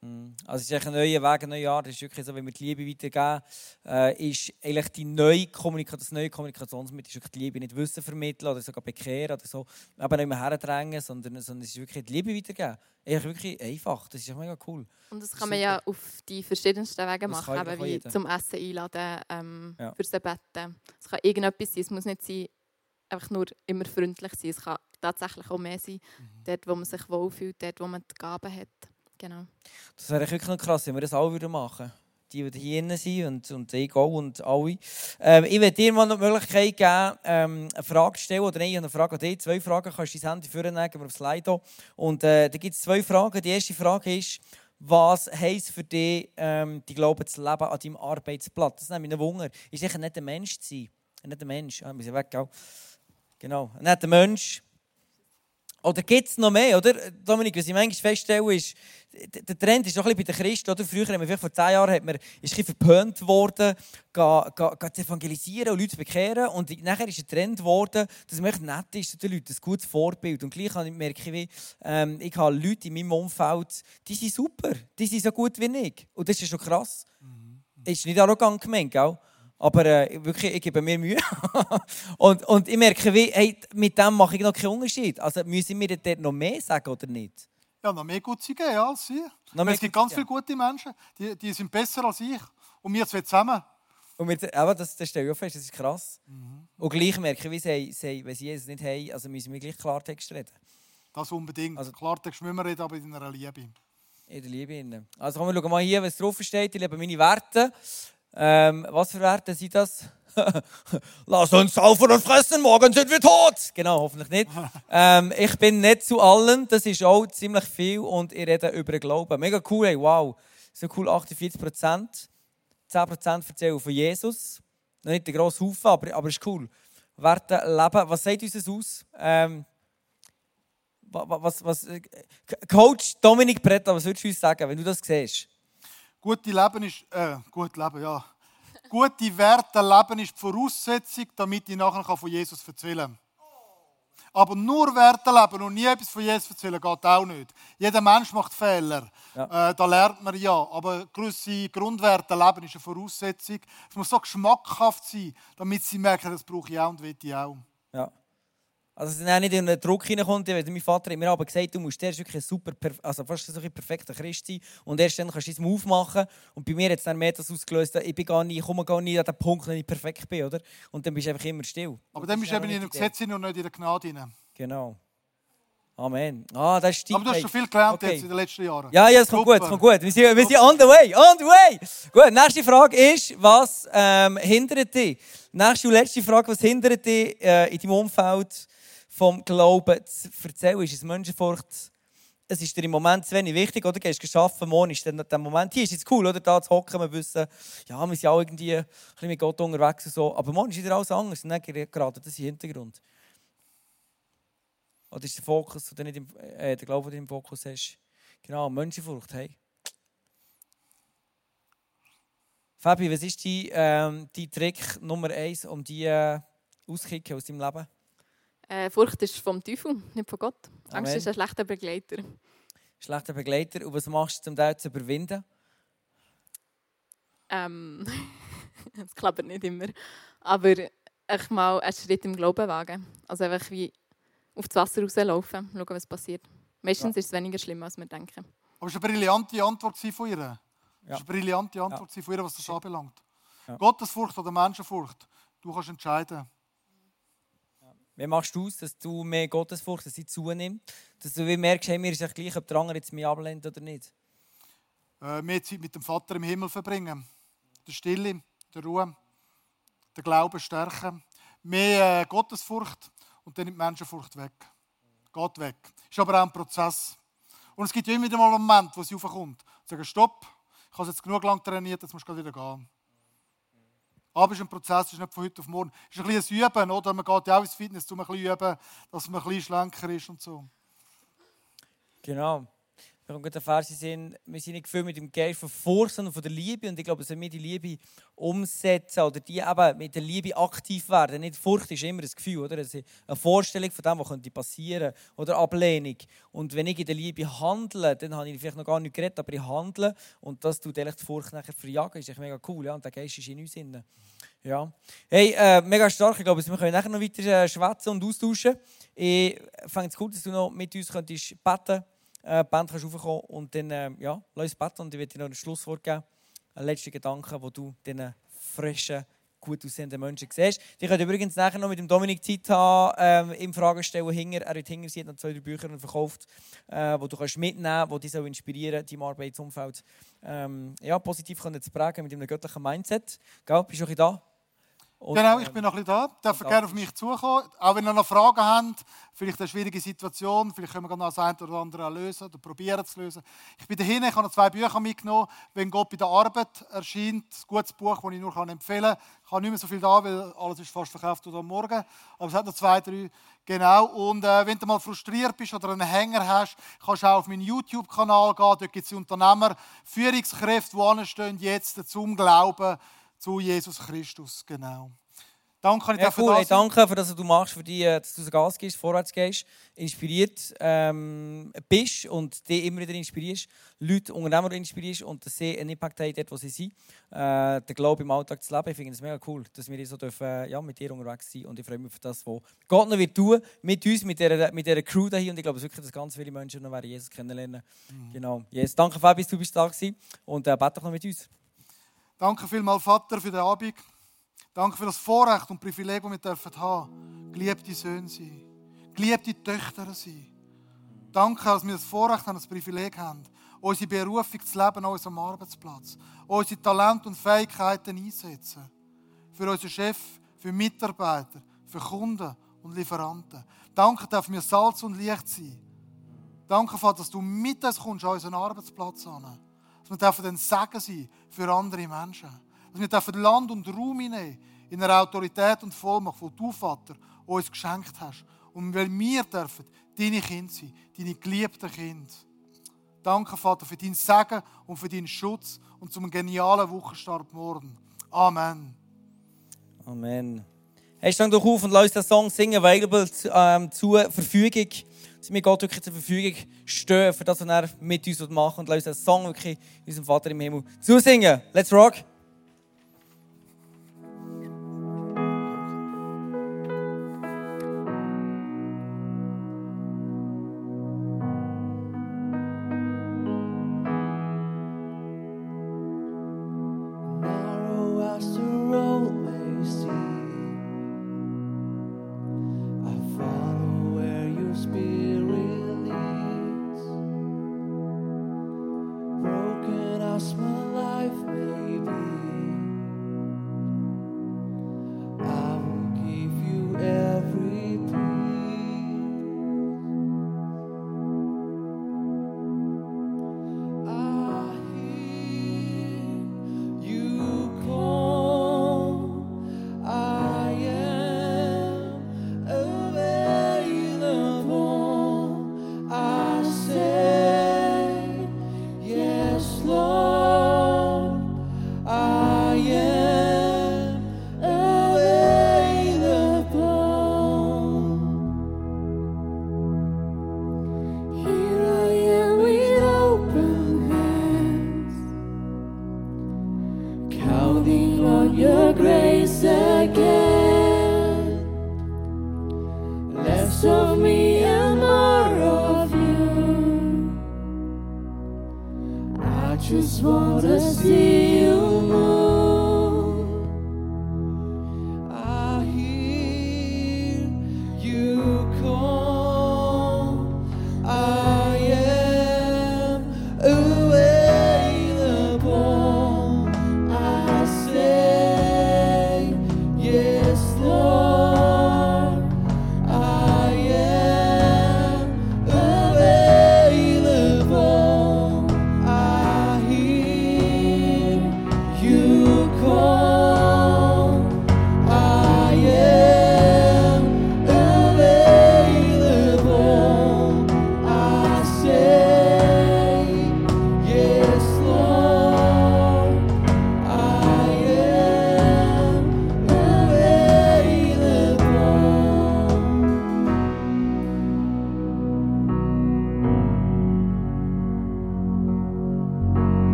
S9: Mhm. Also es ist ein neuer Weg, ein neues Jahr. Das ist wirklich so, wenn wir die Liebe weitergeben, äh, ist eigentlich die neue Kommunikation, das neue Kommunikationsmittel ist wirklich die Liebe nicht Wissen vermitteln oder sogar bekehren oder so, aber nicht mehr herdrängen, sondern, sondern es ist wirklich die Liebe weitergeben. Eigentlich wirklich einfach. Das ist mega cool.
S10: Und das kann man ja auf die verschiedensten Wege
S9: Das
S10: machen, eben wie
S9: jeder.
S10: zum Essen einladen, ähm,
S9: Ja.
S10: fürs Betten. Es kann irgendetwas sein, es muss nicht sein, einfach nur immer freundlich sein. Es kann tatsächlich auch mehr sein,
S9: Mhm.
S10: dort, wo man sich wohlfühlt, dort, wo man die Gaben hat. Genau.
S9: Das wäre wirklich noch krass, wenn wir das alle würden machen Die, die hier drin sind und, und ich auch und alle. Ähm, ich werde dir mal noch die Möglichkeit geben, ähm, eine Frage zu stellen. Oder nein, eine Frage an dich. Zwei Fragen kannst du dein Handy vornehmen, auf Slido. Und äh, da gibt es zwei Fragen. Die erste Frage ist, was heisst für dich, ähm, die Glauben zu leben an deinem Arbeitsplatz? Das nimmt mich Wunder. Ist sicher nicht ein Mensch zu sein. Nicht ein Mensch. Ah, wir sind weg, gell? Genau. Nicht ein Mensch. Oder gibt es noch mehr, oder? Dominik, was ich manchmal feststelle, ist, der Trend ist doch ein bisschen bei den Christen, oder? Früher, haben wir vor zehn Jahren, hat man, ist ein verpönt worden, ga, ga, ga zu evangelisieren und Leute zu bekehren. Und nachher ist ein Trend geworden, dass man echt nett ist zu den Leuten, ein gutes Vorbild. Und gleich merke ich, wie, ähm, ich habe Leute in meinem Umfeld, die sind super, die sind so gut wie ich. Und das ist schon krass. Ist nicht arrogant gemeint, gell? Aber äh, wirklich, ich gebe mir Mühe. und, und ich merke, wie, hey, mit dem mache ich noch keinen Unterschied. Also müssen wir dort noch mehr sagen oder nicht?
S8: Ja, noch mehr gut geben ja, als sie. Es gibt ganz viele gute Menschen, die, die sind besser als ich. Und wir zwei zusammen.
S9: Und wir, aber das, das stelle ich auch fest, das ist krass. Und gleich merke ich, wie sie, sie, wenn sie Jesus nicht haben, also müssen wir gleich Klartext reden.
S8: Das unbedingt.
S9: Also-
S8: Klartext müssen wir reden, aber in einer Liebe.
S9: In der Liebe. Also kommen wir schauen mal hier, was drauf steht. Ich liebe meine Werte. Ähm, was für Werte sind das? Lass uns saufen und fressen, morgen sind wir tot. Genau, hoffentlich nicht. ähm, ich bin nicht zu allen, das ist auch ziemlich viel und ich rede über Glauben. Mega cool, hey, wow. So cool, 48 Prozent. 10 Prozent erzählen von Jesus. Noch nicht der grosse Haufen, aber, aber ist cool. Werte leben. Was sagt uns das aus? Ähm, wa- wa- was, was, äh, Coach Dominik Bretta, was würdest du uns sagen, wenn du das siehst?
S8: Gute Leben ist, äh, gut Leben, ja. Gute Werte leben ist die Voraussetzung, damit ich nachher von Jesus erzählen kann. Aber nur Werte leben und nie etwas von Jesus erzählen geht auch nicht. Jeder Mensch macht Fehler.
S9: Ja.
S8: Äh, da lernt man ja. Aber gewisse Grundwerte leben ist eine Voraussetzung. Es muss so geschmackhaft sein, damit sie merken, das brauche ich auch und will ich auch.
S9: Ja. Also, dass er nicht in einen Druck hineinkommt. weil Mein Vater hat mir aber gesagt, du musst erst wirklich ein super, also fast so ein perfekter Christ sein. Und erst dann kannst du deinen Move machen. Und bei mir hat es dann mehr das ausgelöst, ich, bin gar nicht, ich komme gar nicht an den Punkt, wo ich perfekt bin. Oder? Und dann bist du einfach immer still.
S8: Aber dann bist du eben in
S9: auch
S8: dem Gesetz und nicht in der Gnade hinein.
S9: Genau. Amen. Ah, das ist
S8: Aber du hast schon viel gelernt jetzt in den letzten Jahren.
S9: Ja, ja, es kommt gut, es kommt gut. Wir sind, wir sind on the way, on the way. Gut, nächste Frage ist, was ähm, hindert dich? Nächste und letzte Frage, was hindert dich äh, in deinem Umfeld vom Glauben zu erzählen? Ist es Menschenfurcht? Es ist dir im Moment zu wenig wichtig, oder? Du gehst arbeiten, morgen ist dann der Moment, hier ist es cool, oder? Da zu hocken, wir wissen, ja, wir sind auch irgendwie ein bisschen mit Gott unterwegs und so. Aber morgen ist wieder alles anders. Und dann gerade das im Hintergrund. Oder ist der Fokus, du nicht im, äh, der Glaube, den du im Fokus hast? Genau, Menschenfurcht, hey. Fabi, was ist dein, ähm, dein Trick Nummer eins, um die äh, auszukicken aus deinem Leben?
S10: Äh, Furcht ist vom Teufel, nicht von Gott. Angst
S9: Amen.
S10: ist ein schlechter Begleiter.
S9: Schlechter Begleiter. Und was machst du, um das zu überwinden?
S10: Ähm, das klappt nicht immer. Aber ich mal einen Schritt im Glauben wagen. Also einfach wie auf das Wasser rauslaufen, schauen, was passiert. Meistens ist es weniger schlimm, als wir denken.
S8: Aber es war eine brillante Antwort von ihr. Es
S9: Ja.
S8: war eine brillante Antwort von ihr, was das anbelangt.
S9: Ja.
S8: Gottesfurcht oder Menschenfurcht. Du kannst entscheiden.
S9: Wie machst du aus, dass du mehr Gottesfurcht, dass sie zunimmt? Dass du merkst, hey, mir ist es gleich, ob der andere jetzt mich ablehnt oder nicht.
S8: Äh, mehr Zeit mit dem Vater im Himmel verbringen. der Stille, der Ruhe, der Glauben stärken, mehr äh, Gottesfurcht und dann nimmt Menschenfurcht weg. Geht weg. Ist aber auch ein Prozess. Und es gibt ja immer wieder mal einen Moment, wo sie raufkommt. Sagen, stopp, ich habe jetzt genug lang trainiert, jetzt musst du wieder gehen. Aber es ist ein Prozess, es ist nicht von heute auf morgen. Es ist ein bisschen ein Üben, oder? Man geht ja auch ins Fitness, um ein bisschen üben, dass man ein bisschen schlanker ist und so.
S9: Genau. Wir haben gerade Vers sind, wir sind nicht gefüllt mit dem Geist von Furcht, sondern von der Liebe. Und ich glaube, wenn wir die Liebe umsetzen oder die eben mit der Liebe aktiv werden, nicht Furcht ist immer das Gefühl, oder? Das ist eine Vorstellung von dem, was könnte passieren oder Ablehnung. Und wenn ich in der Liebe handle, dann habe ich vielleicht noch gar nicht geredet, aber ich handle und das tut die Furcht nachher verjagen. Ist echt mega cool, ja? Und der Geist ist in uns drin. Ja. Hey, äh, mega stark. Ich glaube, wir können nachher noch weiter äh, schwätzen und austauschen. Ich fände es cool, dass du noch mit uns könntest beten könntest äh, Band kannst raufkommen und dann, äh, ja, lass uns beten und ich werde dir noch ein Schlusswort geben. Ein letzter Gedanke, wo du diesen frischen, gut aussehenden Menschen siehst. Die könnt übrigens nachher noch mit dem Dominik Zeit haben, ähm, ihm Fragen stellen hinger. Er hat hinter sie noch zwei, drei Bücher verkauft, äh, wo du kannst mitnehmen kannst, die dich inspirieren deinem Arbeitsumfeld ähm, ja, positiv können zu prägen mit einem göttlichen Mindset. Gell? Bist du auch da?
S8: Und, genau, ich bin noch ein bisschen da. Darf gerne auf mich zukommen. Auch wenn ihr noch Fragen habt, vielleicht eine schwierige Situation, vielleicht können wir noch das eine oder andere lösen oder probieren zu lösen. Ich bin dahin, ich habe noch zwei Bücher mitgenommen. Wenn Gott bei der Arbeit erscheint, ein gutes Buch, das ich nur empfehlen kann. Ich habe nicht mehr so viel da, weil alles ist fast verkauft oder am Morgen. Aber es hat noch zwei, drei. Genau. Und äh, wenn du mal frustriert bist oder einen Hänger hast, kannst du auch auf meinen YouTube-Kanal gehen. Dort gibt es Unternehmer, Führungskräfte, die anstehen jetzt zum Glauben zu Jesus Christus, genau.
S9: Danke, ich ja, cool. hey, danke für das, was du machst, für die, äh, dass du so Gas gibst, vorwärts gehst, inspiriert ähm, bist und dich immer wieder inspirierst, Leute, Unternehmer inspirierst und dass sie einen Impact haben dort, wo sie sind, äh, den Glauben im Alltag zu leben. Ich finde es mega cool, dass wir so dürfen, äh, ja, mit dir unterwegs sind und ich freue mich auf das, was Gott noch wird tun mit uns, mit dieser, mit dieser Crew hier und ich glaube wirklich, dass ganz viele Menschen noch Jesus kennenlernen. Mhm. Genau. Yes. Danke, Fabi, dass du bist da gewesen und äh, bete doch noch mit uns.
S8: Danke vielmals, Vater, für den Abend. Danke für das Vorrecht und Privileg, das wir dürfen haben. Geliebte Söhne sein. Geliebte Töchter sein. Danke, dass wir das Vorrecht haben, das Privileg haben, unsere Berufung zu leben an unserem Arbeitsplatz. Unsere Talente und Fähigkeiten einsetzen. Für unseren Chef, für Mitarbeiter, für Kunden und Lieferanten. Danke, dass wir Salz und Licht sein. Danke, Vater, dass du mit uns kommst an unseren Arbeitsplatz an. Dass wir dürfen ein Segen sein für andere Menschen. Dass wir dürfen Land und Raum in einer Autorität und Vollmacht, die du, Vater, uns geschenkt hast. Und weil wir dürfen deine Kinder sein, deine geliebten Kinder. Danke, Vater, für dein Segen und für deinen Schutz und zum genialen Wochenstart morgen. Amen.
S9: Amen. Hey, stand doch auf und lass uns den Song singen, available ähm, zur Verfügung dass wir Gott wirklich zur Verfügung stehen, für das, was er mit uns machen und lass uns einen Song wirklich unserem Vater im Himmel zusingen. Let's rock!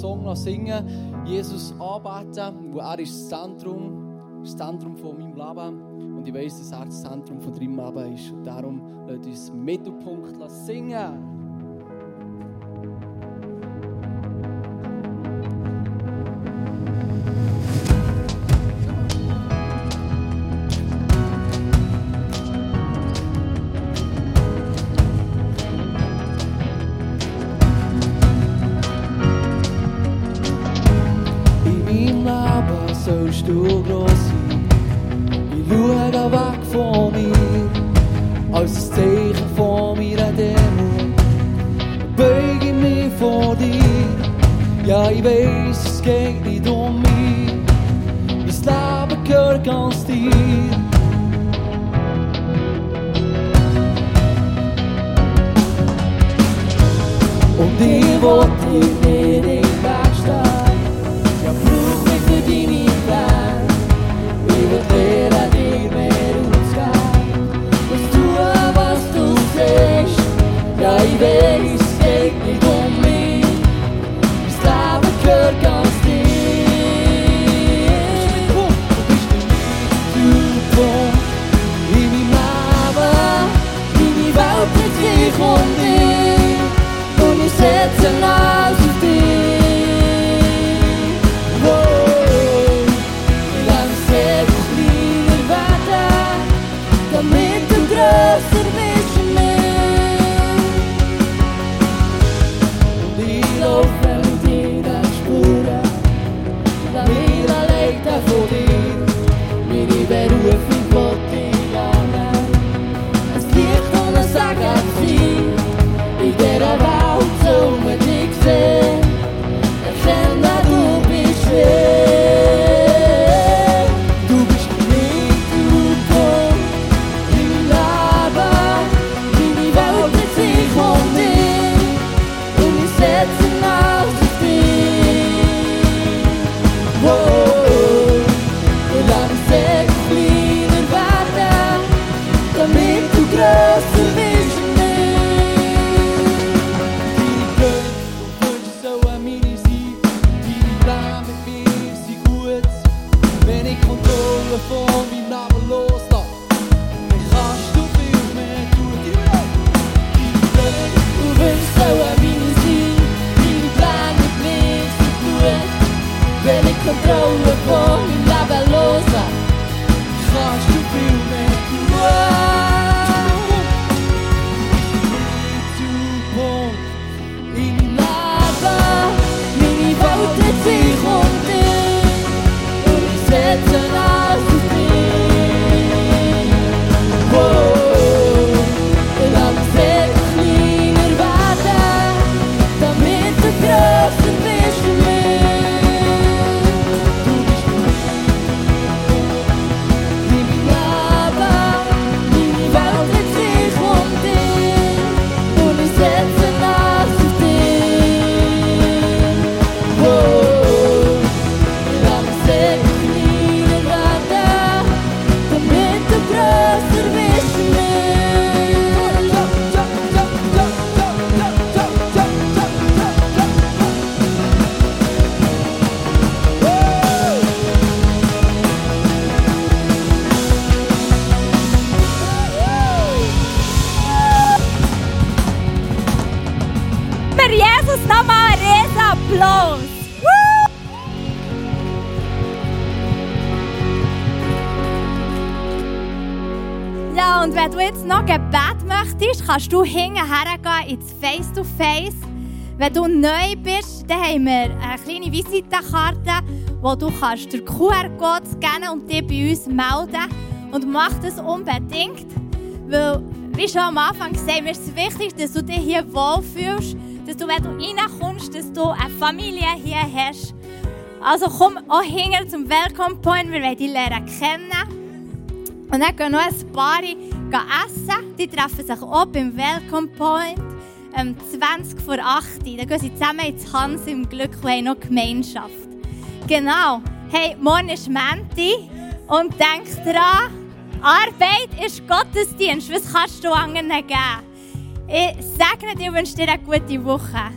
S1: Song noch singen, Jesus anbeten, wo er ist das Zentrum, das Zentrum von meinem Leben. Und ich weiß, dass er das Zentrum von deinem Leben ist. Und darum lasst uns Mittelpunkt singen.
S2: stool. Wenn du neu bist, dann haben wir eine kleine Visitenkarte, wo du kannst den QR-Code scannen und dich bei uns melden. Und mach das unbedingt, weil, wie schon am Anfang gesagt, mir ist es wichtig, dass du dich hier wohlfühlst, dass du, wenn du reinkommst, dass du eine Familie hier hast. Also komm auch hinter zum Welcome Point, wir wollen dich lernen kennen. Und dann gehen noch ein paar essen. Die treffen sich auch beim Welcome Point ähm, 20 vor 8 Dann gehen sie zusammen ins Hans im Glück und haben noch Gemeinschaft. Genau. Hey, morgen ist Menti und denk dran, Arbeit ist Gottesdienst. Was kannst du anderen geben? Ich segne dir und wünsche dir eine gute Woche.